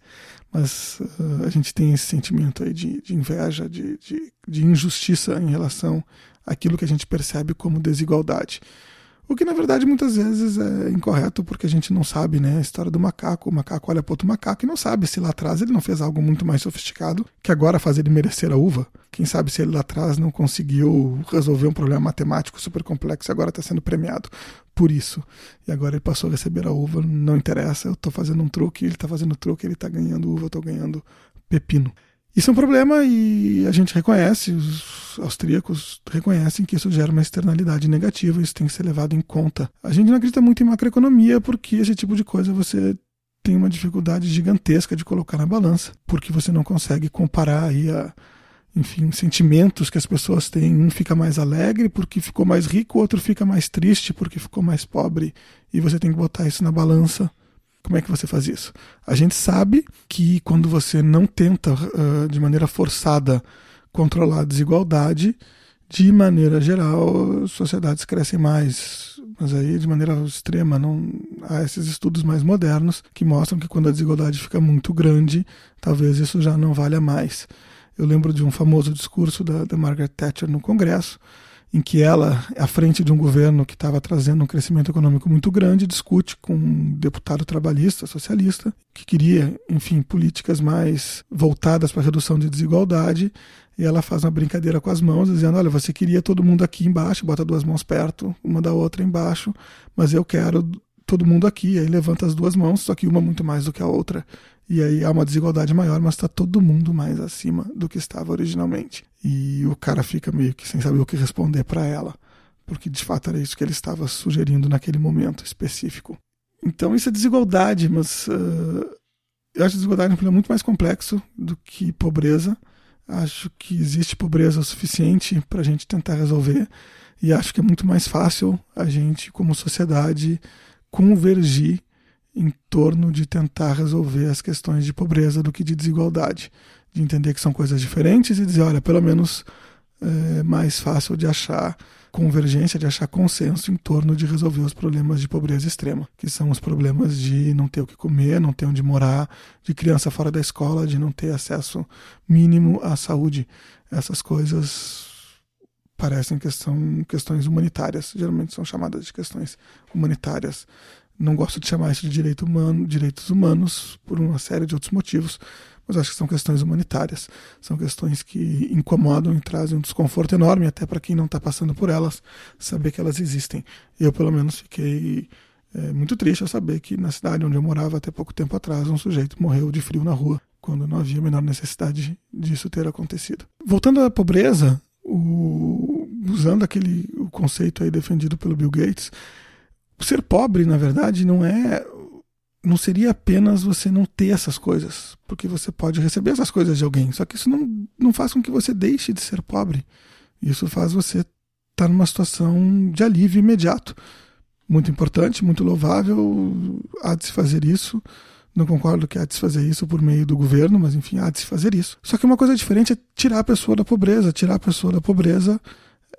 mas uh, a gente tem esse sentimento aí de, de inveja, de, de, de injustiça em relação àquilo que a gente percebe como desigualdade. O que na verdade muitas vezes é incorreto porque a gente não sabe, né, a história do macaco. O macaco olha para outro macaco e não sabe se lá atrás ele não fez algo muito mais sofisticado que agora faz ele merecer a uva. Quem sabe se ele lá atrás não conseguiu resolver um problema matemático super complexo e agora está sendo premiado por isso. E agora ele passou a receber a uva, não interessa, eu estou fazendo um truque, ele está fazendo truque, ele está ganhando uva, eu estou ganhando pepino. Isso é um problema e a gente reconhece, os austríacos reconhecem que isso gera uma externalidade negativa, isso tem que ser levado em conta. A gente não acredita muito em macroeconomia porque esse tipo de coisa você tem uma dificuldade gigantesca de colocar na balança, porque você não consegue comparar aí a, enfim, sentimentos que as pessoas têm. Um fica mais alegre porque ficou mais rico, o outro fica mais triste porque ficou mais pobre, e você tem que botar isso na balança como é que você faz isso? A gente sabe que quando você não tenta uh, de maneira forçada controlar a desigualdade, de maneira geral, sociedades crescem mais. Mas aí, de maneira extrema, não há esses estudos mais modernos que mostram que quando a desigualdade fica muito grande, talvez isso já não valha mais. Eu lembro de um famoso discurso da, da Margaret Thatcher no Congresso, em que ela, à frente de um governo que estava trazendo um crescimento econômico muito grande, discute com um deputado trabalhista, socialista, que queria, enfim, políticas mais voltadas para a redução de desigualdade, e ela faz uma brincadeira com as mãos, dizendo: Olha, você queria todo mundo aqui embaixo, bota duas mãos perto, uma da outra embaixo, mas eu quero todo mundo aqui. Aí levanta as duas mãos, só que uma muito mais do que a outra. E aí há uma desigualdade maior, mas está todo mundo mais acima do que estava originalmente. E o cara fica meio que sem saber o que responder para ela, porque de fato era isso que ele estava sugerindo naquele momento específico. Então isso é desigualdade, mas uh, eu acho desigualdade um problema muito mais complexo do que pobreza. Acho que existe pobreza o suficiente para a gente tentar resolver. E acho que é muito mais fácil a gente, como sociedade, convergir em torno de tentar resolver as questões de pobreza do que de desigualdade. De entender que são coisas diferentes e dizer, olha, pelo menos é mais fácil de achar convergência, de achar consenso em torno de resolver os problemas de pobreza extrema, que são os problemas de não ter o que comer, não ter onde morar, de criança fora da escola, de não ter acesso mínimo à saúde. Essas coisas parecem que são questões humanitárias, geralmente são chamadas de questões humanitárias. Não gosto de chamar isso de direito humano, direitos humanos por uma série de outros motivos, mas acho que são questões humanitárias. São questões que incomodam e trazem um desconforto enorme, até para quem não está passando por elas, saber que elas existem. Eu, pelo menos, fiquei é, muito triste ao saber que na cidade onde eu morava até pouco tempo atrás, um sujeito morreu de frio na rua, quando não havia a menor necessidade disso ter acontecido. Voltando à pobreza, o, usando aquele o conceito aí defendido pelo Bill Gates, ser pobre, na verdade, não é não seria apenas você não ter essas coisas, porque você pode receber essas coisas de alguém, só que isso não, não faz com que você deixe de ser pobre. Isso faz você estar tá numa situação de alívio imediato. Muito importante, muito louvável, há de se fazer isso. Não concordo que há de se fazer isso por meio do governo, mas enfim, há de se fazer isso. Só que uma coisa diferente é tirar a pessoa da pobreza. Tirar a pessoa da pobreza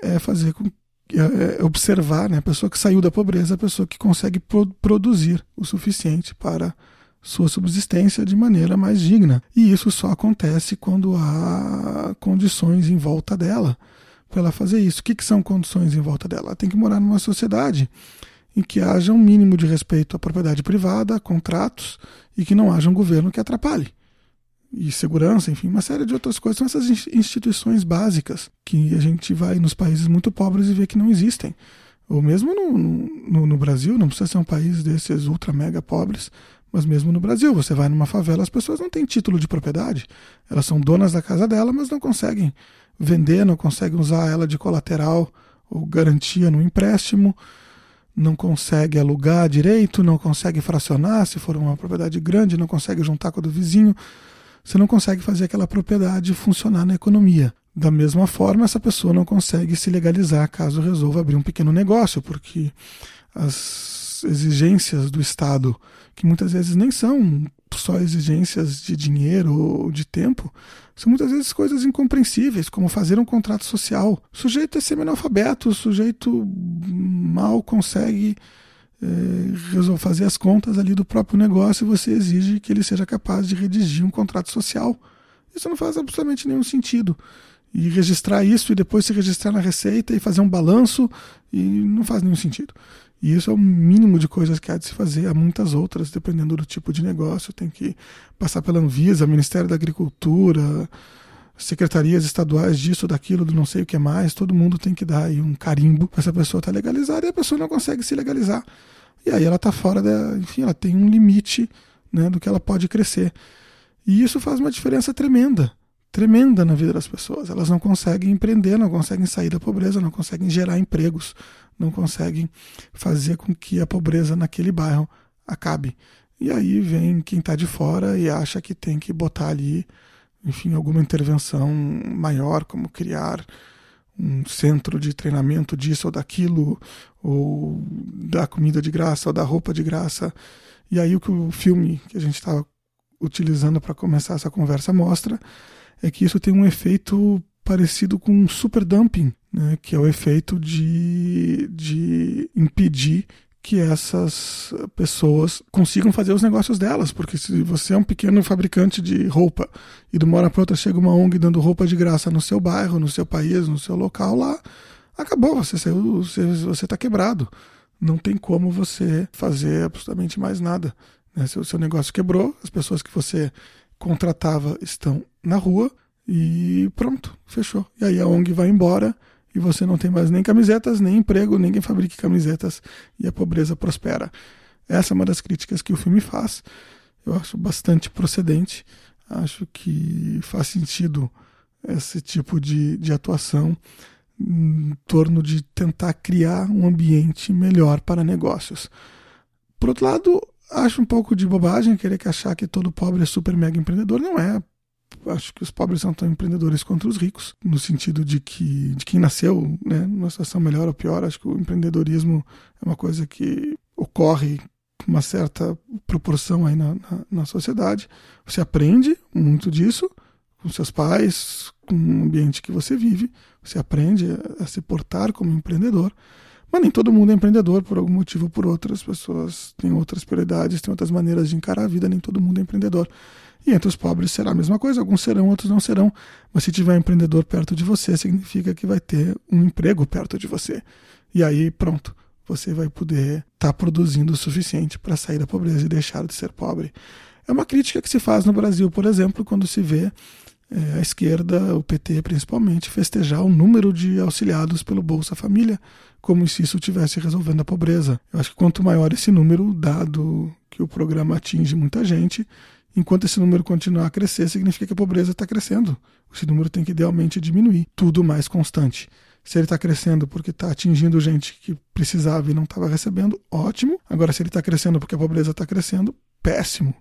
é fazer com é, é observar né, a pessoa que saiu da pobreza, a pessoa que consegue pro produzir o suficiente para sua subsistência de maneira mais digna. E isso só acontece quando há condições em volta dela para ela fazer isso. O que, que são condições em volta dela? Ela tem que morar numa sociedade em que haja um mínimo de respeito à propriedade privada, a contratos e que não haja um governo que atrapalhe e segurança, enfim, uma série de outras coisas. São essas instituições básicas que a gente vai nos países muito pobres e vê que não existem. Ou mesmo no, no, no Brasil, não precisa ser um país desses ultra mega pobres, mas mesmo no Brasil, você vai numa favela, as pessoas não têm título de propriedade. Elas são donas da casa dela, mas não conseguem vender, não conseguem usar ela de colateral ou garantia no empréstimo, não consegue alugar direito, não consegue fracionar, se for uma propriedade grande, não consegue juntar com a do vizinho você não consegue fazer aquela propriedade funcionar na economia. Da mesma forma, essa pessoa não consegue se legalizar caso resolva abrir um pequeno negócio, porque as exigências do Estado, que muitas vezes nem são só exigências de dinheiro ou de tempo, são muitas vezes coisas incompreensíveis, como fazer um contrato social. O sujeito é semi-analfabeto, o sujeito mal consegue é, fazer as contas ali do próprio negócio e você exige que ele seja capaz de redigir um contrato social. Isso não faz absolutamente nenhum sentido. E registrar isso e depois se registrar na receita e fazer um balanço e não faz nenhum sentido. E isso é o mínimo de coisas que há de se fazer. Há muitas outras, dependendo do tipo de negócio. Tem que passar pela Anvisa, Ministério da Agricultura, secretarias estaduais disso, daquilo, do não sei o que mais, todo mundo tem que dar aí um carimbo para essa pessoa estar tá legalizada e a pessoa não consegue se legalizar. E aí ela está fora da. Enfim, ela tem um limite né, do que ela pode crescer. E isso faz uma diferença tremenda, tremenda na vida das pessoas. Elas não conseguem empreender, não conseguem sair da pobreza, não conseguem gerar empregos, não conseguem fazer com que a pobreza naquele bairro acabe. E aí vem quem está de fora e acha que tem que botar ali enfim, alguma intervenção maior, como criar um centro de treinamento disso ou daquilo, ou dar comida de graça ou dar roupa de graça. E aí o que o filme que a gente está utilizando para começar essa conversa mostra é que isso tem um efeito parecido com um super dumping, né, que é o efeito de, de impedir que essas pessoas consigam fazer os negócios delas, porque se você é um pequeno fabricante de roupa e de uma hora para outra chega uma ONG dando roupa de graça no seu bairro, no seu país, no seu local lá, acabou, você saiu, você está quebrado. Não tem como você fazer absolutamente mais nada. Né? Seu, seu negócio quebrou, as pessoas que você contratava estão na rua e pronto, fechou. E aí a ONG vai embora e você não tem mais nem camisetas, nem emprego, ninguém fabrica camisetas e a pobreza prospera. Essa é uma das críticas que o filme faz. Eu acho bastante procedente. Acho que faz sentido esse tipo de, de atuação em torno de tentar criar um ambiente melhor para negócios. Por outro lado, acho um pouco de bobagem querer que achar que todo pobre é super mega empreendedor. Não é. acho que os pobres são tão empreendedores quanto os ricos, no sentido de que de quem nasceu né, numa situação melhor ou pior, acho que o empreendedorismo é uma coisa que ocorre com uma certa proporção aí na, na, na sociedade. Você aprende muito disso com seus pais, com o ambiente que você vive, você aprende a, a se portar como empreendedor. Mas nem todo mundo é empreendedor por algum motivo ou por outras pessoas têm outras prioridades, têm outras maneiras de encarar a vida, nem todo mundo é empreendedor. E entre os pobres será a mesma coisa, alguns serão, outros não serão. Mas se tiver um empreendedor perto de você, significa que vai ter um emprego perto de você. E aí, pronto, você vai poder estar tá produzindo o suficiente para sair da pobreza e deixar de ser pobre. É uma crítica que se faz no Brasil, por exemplo, quando se vê é, a esquerda, o PT principalmente, festejar o número de auxiliados pelo Bolsa Família, como se isso estivesse resolvendo a pobreza. Eu acho que quanto maior esse número, dado que o programa atinge muita gente, Enquanto esse número continuar a crescer, significa que a pobreza está crescendo. Esse número tem que idealmente diminuir. Tudo mais constante. Se ele está crescendo porque está atingindo gente que precisava e não estava recebendo, ótimo. Agora, se ele está crescendo porque a pobreza está crescendo, péssimo.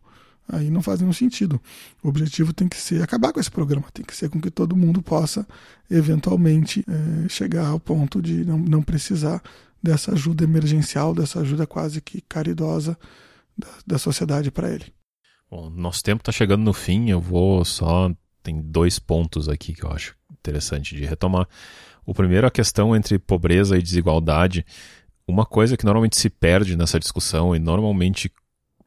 Aí não faz nenhum sentido. O objetivo tem que ser acabar com esse programa, tem que ser com que todo mundo possa, eventualmente, é, chegar ao ponto de não, não precisar dessa ajuda emergencial, dessa ajuda quase que caridosa da, da sociedade para ele. Bom, nosso tempo está chegando no fim, eu vou só. Tem dois pontos aqui que eu acho interessante de retomar. O primeiro, a questão entre pobreza e desigualdade. Uma coisa que normalmente se perde nessa discussão, e normalmente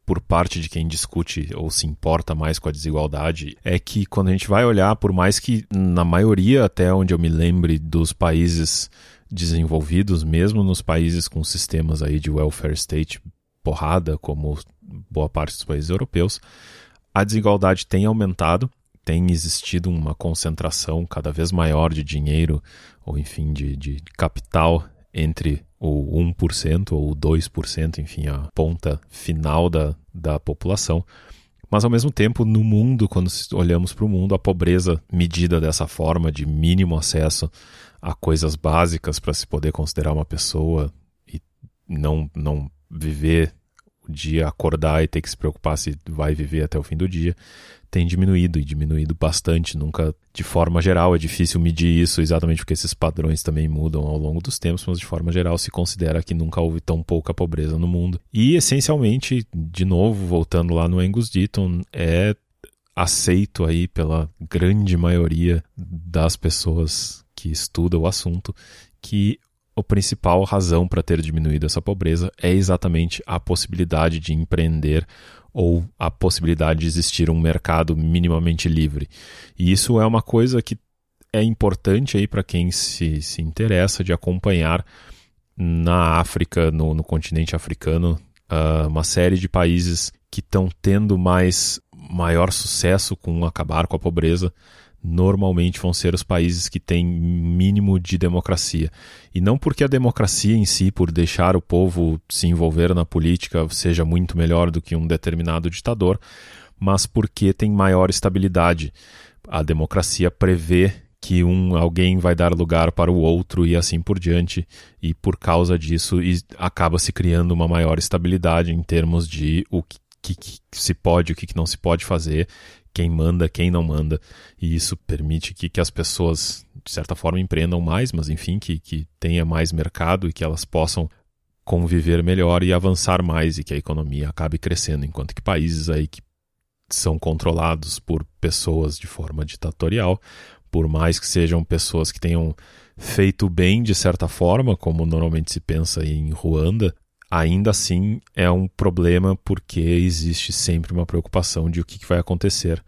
por parte de quem discute ou se importa mais com a desigualdade, é que quando a gente vai olhar, por mais que na maioria, até onde eu me lembre, dos países desenvolvidos, mesmo nos países com sistemas aí de welfare state porrada, como boa parte dos países europeus, a desigualdade tem aumentado, tem existido uma concentração cada vez maior de dinheiro, ou enfim, de, de capital entre o 1% ou o 2%, enfim, a ponta final da, da população. Mas ao mesmo tempo, no mundo, quando olhamos para o mundo, a pobreza medida dessa forma, de mínimo acesso a coisas básicas para se poder considerar uma pessoa e não, não viver dia, acordar e ter que se preocupar se vai viver até o fim do dia, tem diminuído e diminuído bastante. Nunca, de forma geral, é difícil medir isso exatamente porque esses padrões também mudam ao longo dos tempos, mas de forma geral se considera que nunca houve tão pouca pobreza no mundo. E essencialmente, de novo, voltando lá no Angus Deaton, é aceito aí pela grande maioria das pessoas que estudam o assunto que a principal razão para ter diminuído essa pobreza é exatamente a possibilidade de empreender ou a possibilidade de existir um mercado minimamente livre. E isso é uma coisa que é importante aí para quem se, se interessa de acompanhar na África, no, no continente africano, uh, uma série de países que estão tendo mais maior sucesso com acabar com a pobreza normalmente vão ser os países que têm mínimo de democracia. E não porque a democracia em si, por deixar o povo se envolver na política, seja muito melhor do que um determinado ditador, mas porque tem maior estabilidade. A democracia prevê que um alguém vai dar lugar para o outro e assim por diante, e por causa disso acaba se criando uma maior estabilidade em termos de o que, que se pode, o que não se pode fazer, quem manda, quem não manda, e isso permite que, que as pessoas, de certa forma, empreendam mais, mas enfim, que, que tenha mais mercado e que elas possam conviver melhor e avançar mais e que a economia acabe crescendo, enquanto que países aí que são controlados por pessoas de forma ditatorial, por mais que sejam pessoas que tenham feito bem de certa forma, como normalmente se pensa em Ruanda, ainda assim é um problema porque existe sempre uma preocupação de o que vai acontecer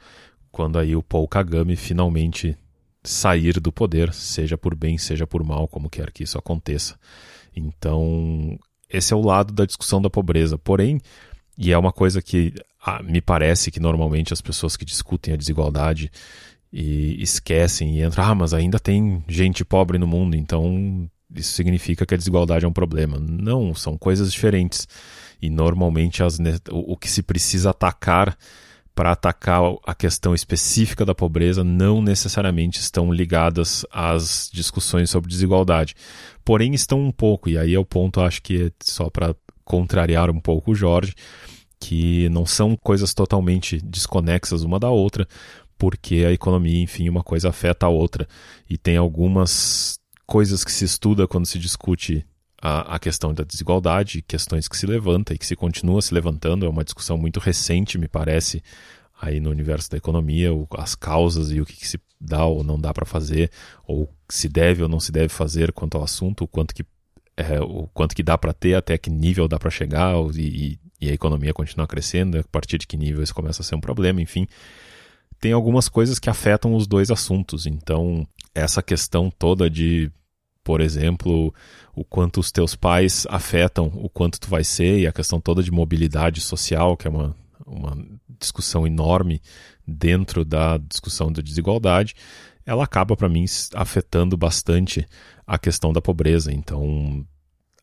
quando aí o Paul Kagame finalmente sair do poder, seja por bem, seja por mal, como quer que isso aconteça. Então, esse é o lado da discussão da pobreza. Porém, e é uma coisa que ah, me parece que normalmente as pessoas que discutem a desigualdade e esquecem e entram, ah, mas ainda tem gente pobre no mundo, então isso significa que a desigualdade é um problema. Não, são coisas diferentes. E normalmente as, o, o que se precisa atacar para atacar a questão específica da pobreza não necessariamente estão ligadas às discussões sobre desigualdade. Porém, estão um pouco, e aí é o ponto, acho que só para contrariar um pouco o Jorge, que não são coisas totalmente desconexas uma da outra, porque a economia, enfim, uma coisa afeta a outra. E tem algumas coisas que se estuda quando se discute a, a questão da desigualdade, questões que se levanta e que se continua se levantando. É uma discussão muito recente, me parece, aí no universo da economia, as causas e o que, que se dá ou não dá para fazer, ou se deve ou não se deve fazer quanto ao assunto, o quanto que é, o quanto que dá para ter, até que nível dá para chegar e, e, a economia continuar crescendo, a partir de que nível isso começa a ser um problema, enfim. Tem algumas coisas que afetam os dois assuntos, então essa questão toda de, por exemplo, o quanto os teus pais afetam o quanto tu vai ser e a questão toda de mobilidade social, que é uma, uma discussão enorme dentro da discussão da desigualdade, ela acaba para mim afetando bastante a questão da pobreza. Então,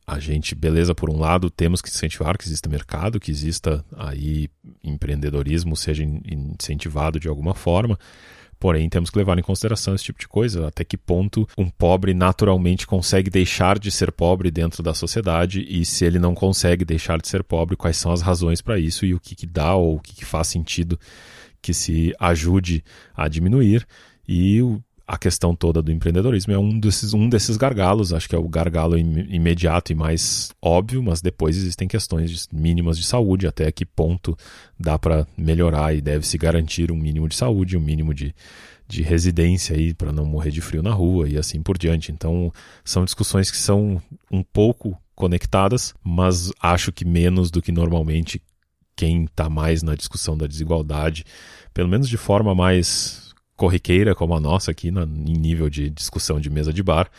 a gente, beleza, por um lado, temos que incentivar que exista mercado, que exista aí empreendedorismo, seja incentivado de alguma forma. Porém, temos que levar em consideração esse tipo de coisa. Até que ponto um pobre naturalmente consegue deixar de ser pobre dentro da sociedade e se ele não consegue deixar de ser pobre, quais são as razões para isso e o que, que dá ou o que, que faz sentido que se ajude a diminuir. E a questão toda do empreendedorismo é um desses, um desses gargalos, acho que é o gargalo im imediato e mais óbvio, mas depois existem questões de, mínimas de saúde, até que ponto dá para melhorar e deve se garantir um mínimo de saúde, um mínimo de, de residência aí para não morrer de frio na rua e assim por diante. Então, são discussões que são um pouco conectadas, mas acho que menos do que normalmente quem está mais na discussão da desigualdade, pelo menos de forma mais corriqueira como a nossa aqui, em nível de discussão de mesa de bar,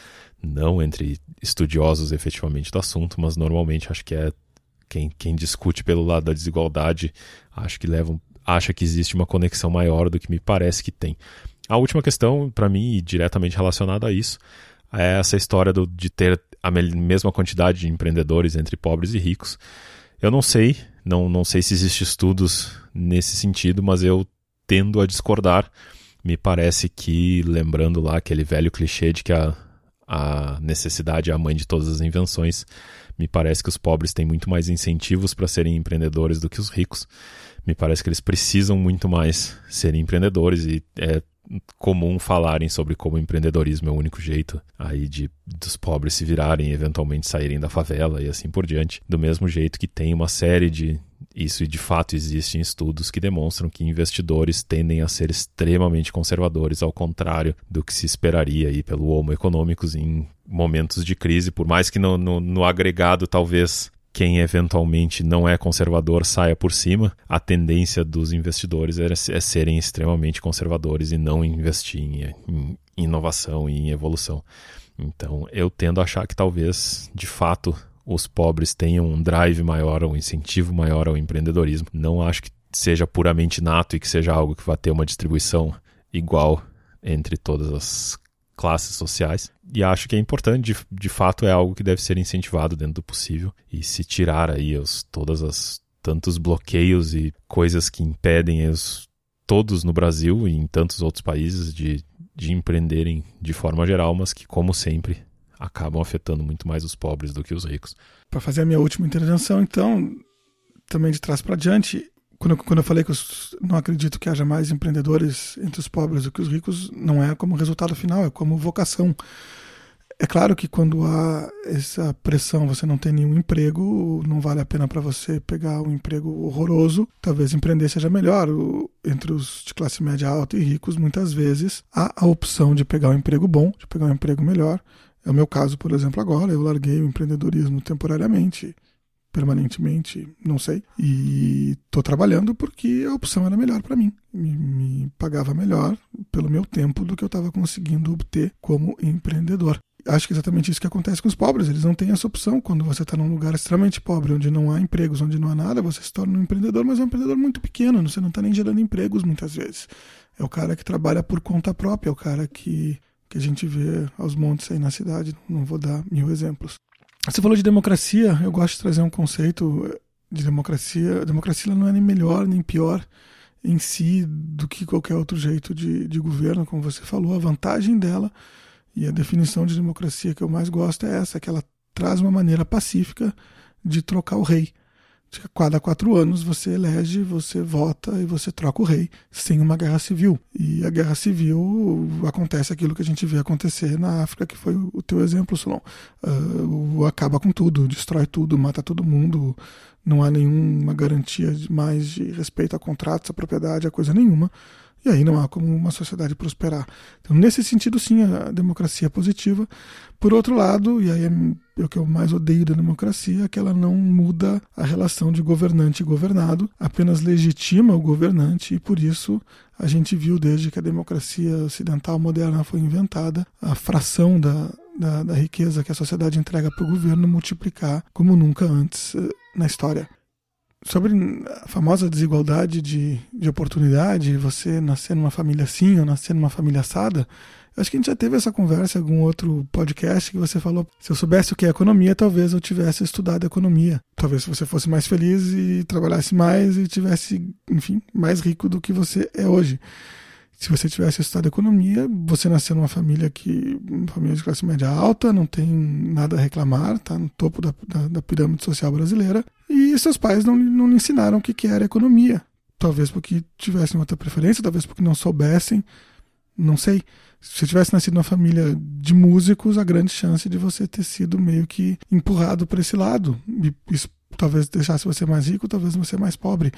não entre estudiosos efetivamente do assunto, mas normalmente acho que é quem, quem discute pelo lado da desigualdade, acho que leva, acha que existe uma conexão maior do que me parece que tem. A última questão, para mim, diretamente relacionada a isso, é essa história do, de ter a mesma quantidade de empreendedores entre pobres e ricos. Eu não sei, não, não sei se existem estudos nesse sentido, mas eu tendo a discordar me parece que, lembrando lá aquele velho clichê de que a, a necessidade é a mãe de todas as invenções, me parece que os pobres têm muito mais incentivos para serem empreendedores do que os ricos. Me parece que eles precisam muito mais serem empreendedores e é comum falarem sobre como o empreendedorismo é o único jeito aí de dos pobres se virarem eventualmente saírem da favela e assim por diante. Do mesmo jeito que tem uma série de isso e de fato existem estudos que demonstram que investidores tendem a ser extremamente conservadores, ao contrário do que se esperaria aí pelo Homo econômicos em momentos de crise, por mais que no, no, no agregado talvez quem eventualmente não é conservador saia por cima, a tendência dos investidores é, é serem extremamente conservadores e não investir em, em inovação e em evolução. Então, eu tendo a achar que talvez, de fato, os pobres tenham um drive maior, um incentivo maior ao empreendedorismo. Não acho que seja puramente nato e que seja algo que vá ter uma distribuição igual entre todas as classes sociais. E acho que é importante, de, de fato, é algo que deve ser incentivado dentro do possível. E se tirar aí os, todas as tantos bloqueios e coisas que impedem os, todos no Brasil e em tantos outros países de, de empreenderem de forma geral, mas que, como sempre, acabam afetando muito mais os pobres do que os ricos. Para fazer a minha última intervenção, então, também de trás para diante, quando eu, quando eu falei que eu não acredito que haja mais empreendedores entre os pobres do que os ricos, não é como resultado final, é como vocação. É claro que quando há essa pressão, você não tem nenhum emprego, não vale a pena para você pegar um emprego horroroso. Talvez empreender seja melhor. Entre os de classe média alta e ricos, muitas vezes há a opção de pegar um emprego bom, de pegar um emprego melhor, é o meu caso, por exemplo, agora. Eu larguei o empreendedorismo temporariamente, permanentemente, não sei. E estou trabalhando porque a opção era melhor para mim. Me, me, pagava melhor pelo meu tempo do que eu estava conseguindo obter como empreendedor. Acho que é exatamente isso que acontece com os pobres. Eles não têm essa opção. Quando você está num lugar extremamente pobre, onde não há empregos, onde não há nada, você se torna um empreendedor, mas é um empreendedor muito pequeno. Você não está nem gerando empregos muitas vezes. É o cara que trabalha por conta própria, é o cara que que a gente vê aos montes aí na cidade. Não vou dar mil exemplos. Você falou de democracia, eu gosto de trazer um conceito de democracia. A democracia não é nem melhor nem pior em si do que qualquer outro jeito de, de governo, como você falou. A vantagem dela e a definição de democracia que eu mais gosto é essa, que ela traz uma maneira pacífica de trocar o rei. Cada quatro anos você elege, você vota e você troca o rei sem uma guerra civil. E a guerra civil acontece aquilo que a gente vê acontecer na África, que foi o teu exemplo, Solon. Uh, acaba com tudo, destrói tudo, mata todo mundo, não há nenhuma garantia mais de respeito a contratos, a propriedade, a coisa nenhuma. E aí não há como uma sociedade prosperar. Então, nesse sentido, sim, a democracia é positiva. Por outro lado, e aí é, é o que eu mais odeio da democracia, é que ela não muda a relação de governante e governado, apenas legitima o governante e por isso a gente viu desde que a democracia ocidental moderna foi inventada, a fração da, da, da riqueza que a sociedade entrega para o governo multiplicar como nunca antes eh, na história sobre a famosa desigualdade de, de oportunidade, você nascer numa família assim ou nascer numa família assada, eu acho que a gente já teve essa conversa em algum outro podcast que você falou, se eu soubesse o que é economia, talvez eu tivesse estudado economia. Talvez você fosse mais feliz e trabalhasse mais e tivesse, enfim, mais rico do que você é hoje se você tivesse estudado economia, você nasceu numa família que família de classe média alta, não tem nada a reclamar, está no topo da, da, da, pirâmide social brasileira, e seus pais não, não lhe ensinaram o que, que era economia. Talvez porque tivessem outra preferência, talvez porque não soubessem, não sei. Se você tivesse nascido numa família de músicos, a grande chance de você ter sido meio que empurrado para esse lado. E isso talvez deixasse você mais rico, talvez você mais pobre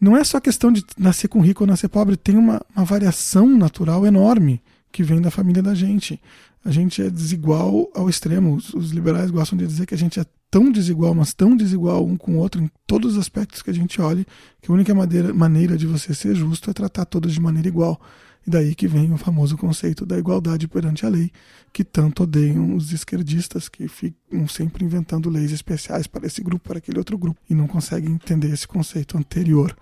não é só questão de nascer com rico ou nascer pobre, tem uma, uma variação natural enorme que vem da família da gente. A gente é desigual ao extremo. Os, os, liberais gostam de dizer que a gente é tão desigual, mas tão desigual um com o outro em todos os aspectos que a gente olhe, que a única maneira, maneira de você ser justo é tratar todos de maneira igual. E daí que vem o famoso conceito da igualdade perante a lei, que tanto odeiam os esquerdistas, que ficam sempre inventando leis especiais para esse grupo, para aquele outro grupo, e não conseguem entender esse conceito anterior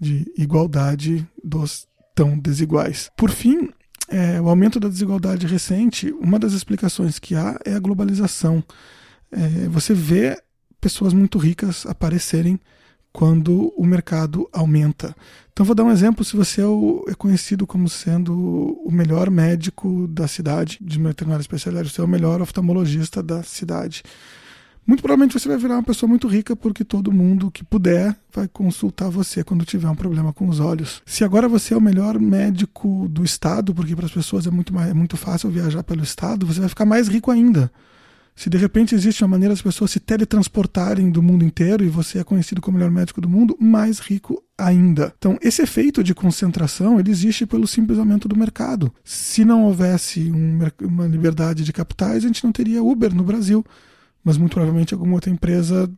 de igualdade dos tão desiguais. Por fim, é, o aumento da desigualdade recente, uma das explicações que há é a globalização. É, você vê pessoas muito ricas aparecerem quando o mercado aumenta. Então vou dar um exemplo, se você é, é conhecido como sendo o melhor médico da cidade, de uma determinada especialidade, você é o melhor oftalmologista da cidade. Muito provavelmente você vai virar uma pessoa muito rica porque todo mundo que puder vai consultar você quando tiver um problema com os olhos. Se agora você é o melhor médico do estado, porque para as pessoas é muito, mais, é muito fácil viajar pelo estado, você vai ficar mais rico ainda. Se de repente existe uma maneira das pessoas se teletransportarem do mundo inteiro e você é conhecido como o melhor médico do mundo, mais rico ainda. Então, esse efeito de concentração ele existe pelo simples aumento do mercado. Se não houvesse um, uma liberdade de capitais, a gente não teria Uber no Brasil. Mas muito provavelmente alguma outra empresa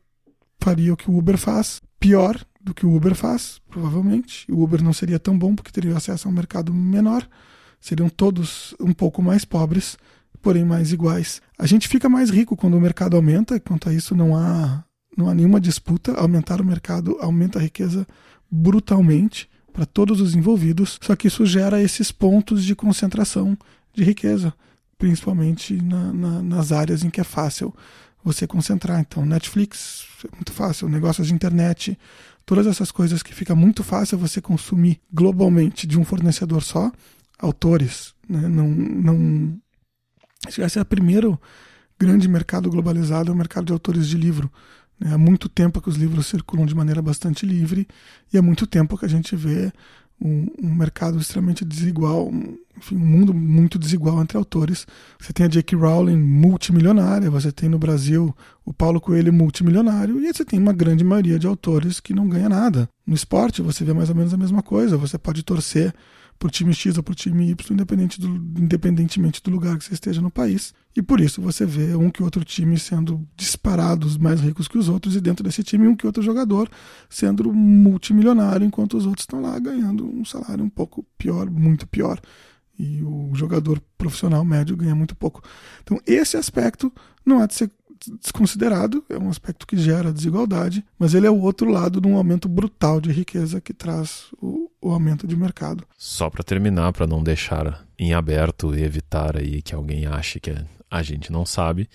faria o que o Uber faz, pior do que o Uber faz, provavelmente. O Uber não seria tão bom porque teria acesso a um mercado menor, seriam todos um pouco mais pobres porém mais iguais. A gente fica mais rico quando o mercado aumenta, quanto a isso não há, não há nenhuma disputa. Aumentar o mercado aumenta a riqueza brutalmente para todos os envolvidos, só que isso gera esses pontos de concentração de riqueza, principalmente na, na, nas áreas em que é fácil você concentrar. Então, Netflix é muito fácil, negócios de internet, todas essas coisas que fica muito fácil você consumir globalmente de um fornecedor só, autores, né? não, não esse é o primeiro grande mercado globalizado, é o mercado de autores de livro. Né? Há muito tempo que os livros circulam de maneira bastante livre e há muito tempo que a gente vê um, um mercado extremamente desigual, um, enfim, um mundo muito desigual entre autores. Você tem a J.K. Rowling multimilionária, você tem no Brasil o Paulo Coelho multimilionário e você tem uma grande maioria de autores que não ganha nada. No esporte você vê mais ou menos a mesma coisa, você pode torcer por time X ou por time Y, independente do, independentemente do lugar que você esteja no país. E por isso você vê um que outro time sendo disparados mais ricos que os outros, e dentro desse time um que outro jogador sendo multimilionário, enquanto os outros estão lá ganhando um salário um pouco pior, muito pior. E o jogador profissional médio ganha muito pouco. Então, esse aspecto não há de ser desconsiderado, é um aspecto que gera desigualdade, mas ele é o outro lado de um aumento brutal de riqueza que traz o, o aumento de mercado. Só para terminar, para não deixar em aberto e evitar aí que alguém ache que a gente não sabe,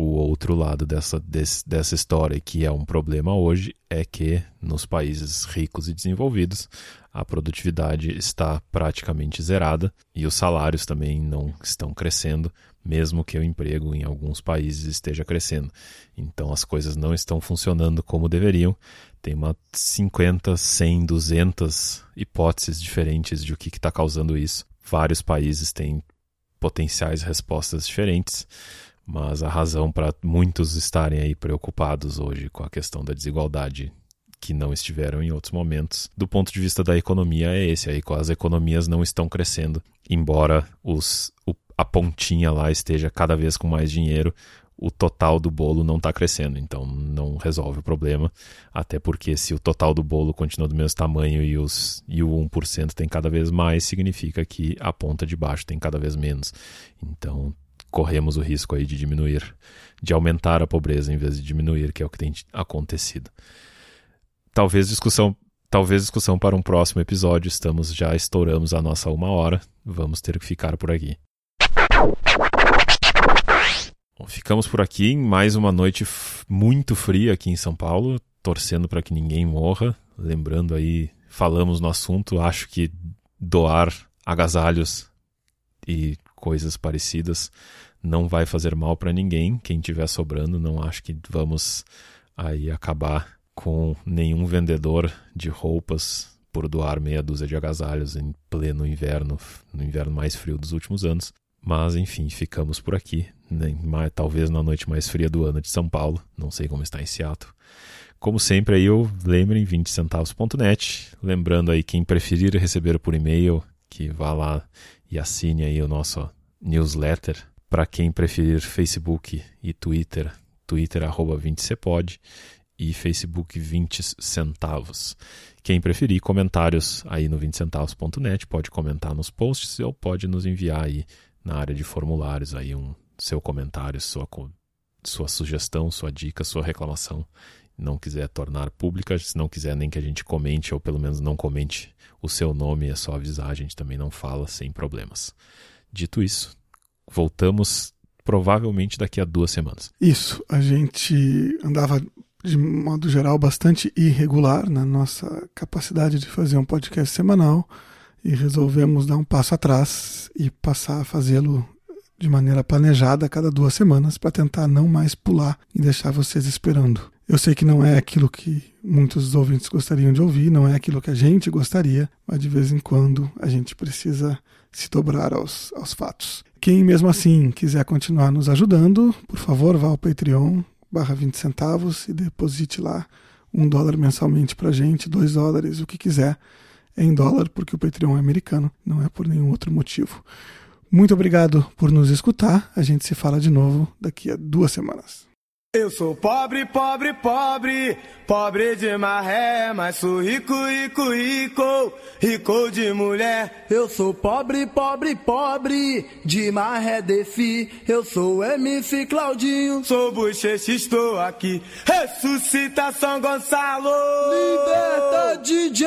O outro lado dessa, desse, dessa história, que é um problema hoje, é que nos países ricos e desenvolvidos a produtividade está praticamente zerada e os salários também não estão crescendo, mesmo que o emprego em alguns países esteja crescendo. Então as coisas não estão funcionando como deveriam. Tem uma 50, 100, 200 hipóteses diferentes de o que está causando isso. Vários países têm potenciais respostas diferentes, mas a razão para muitos estarem aí preocupados hoje com a questão da desigualdade que não estiveram em outros momentos. Do ponto de vista da economia é esse aí, as economias não estão crescendo, embora os, o, a pontinha lá esteja cada vez com mais dinheiro, o total do bolo não está crescendo, então não resolve o problema, até porque se o total do bolo continua do mesmo tamanho e, os, e o 1% tem cada vez mais, significa que a ponta de baixo tem cada vez menos. Então corremos o risco aí de diminuir, de aumentar a pobreza em vez de diminuir, que é o que tem acontecido. Talvez discussão, talvez discussão para um próximo episódio. Estamos já estouramos a nossa uma hora. Vamos ter que ficar por aqui. Bom, ficamos por aqui em mais uma noite muito fria aqui em São Paulo, torcendo para que ninguém morra. Lembrando aí, falamos no assunto, acho que doar agasalhos e coisas parecidas não vai fazer mal para ninguém. Quem tiver sobrando, não acho que vamos aí acabar com nenhum vendedor de roupas por doar meia dúzia de agasalhos em pleno inverno, no inverno mais frio dos últimos anos. Mas enfim, ficamos por aqui. Né? Talvez na noite mais fria do ano de São Paulo. Não sei como está em Seattle. Como sempre, aí eu lembrem 20centavos.net. Lembrando aí, quem preferir receber por e-mail, que vá lá e assine aí o nosso newsletter. Para quem preferir Facebook e Twitter, Twitter arroba 20cepod e Facebook 20 centavos. Quem preferir comentários aí no 20centavos.net pode comentar nos posts ou pode nos enviar aí na área de formulários aí um seu comentário, sua, sua sugestão, sua dica, sua reclamação. Não quiser tornar pública, se não quiser nem que a gente comente, ou pelo menos não comente o seu nome, é só avisar, a gente também não fala sem problemas. Dito isso, voltamos provavelmente daqui a duas semanas. Isso, a gente andava de modo geral bastante irregular na nossa capacidade de fazer um podcast semanal e resolvemos dar um passo atrás e passar a fazê-lo de maneira planejada a cada duas semanas para tentar não mais pular e deixar vocês esperando. Eu sei que não é aquilo que muitos dos ouvintes gostariam de ouvir, não é aquilo que a gente gostaria, mas de vez em quando a gente precisa se dobrar aos, aos fatos. Quem mesmo assim quiser continuar nos ajudando, por favor, vá ao Patreon barra 20 centavos e deposite lá um dólar mensalmente para gente, dois dólares, o que quiser em dólar, porque o Patreon é americano, não é por nenhum outro motivo. Muito obrigado por nos escutar. A gente se fala de novo daqui a duas semanas. Eu sou pobre, pobre, pobre, pobre de maré, mas sou rico, rico, rico, rico de mulher. Eu sou pobre, pobre, pobre, de maré defi. Eu sou MC Claudinho, sou bochecha, estou aqui. Ressuscita São Gonçalo, liberta DJ.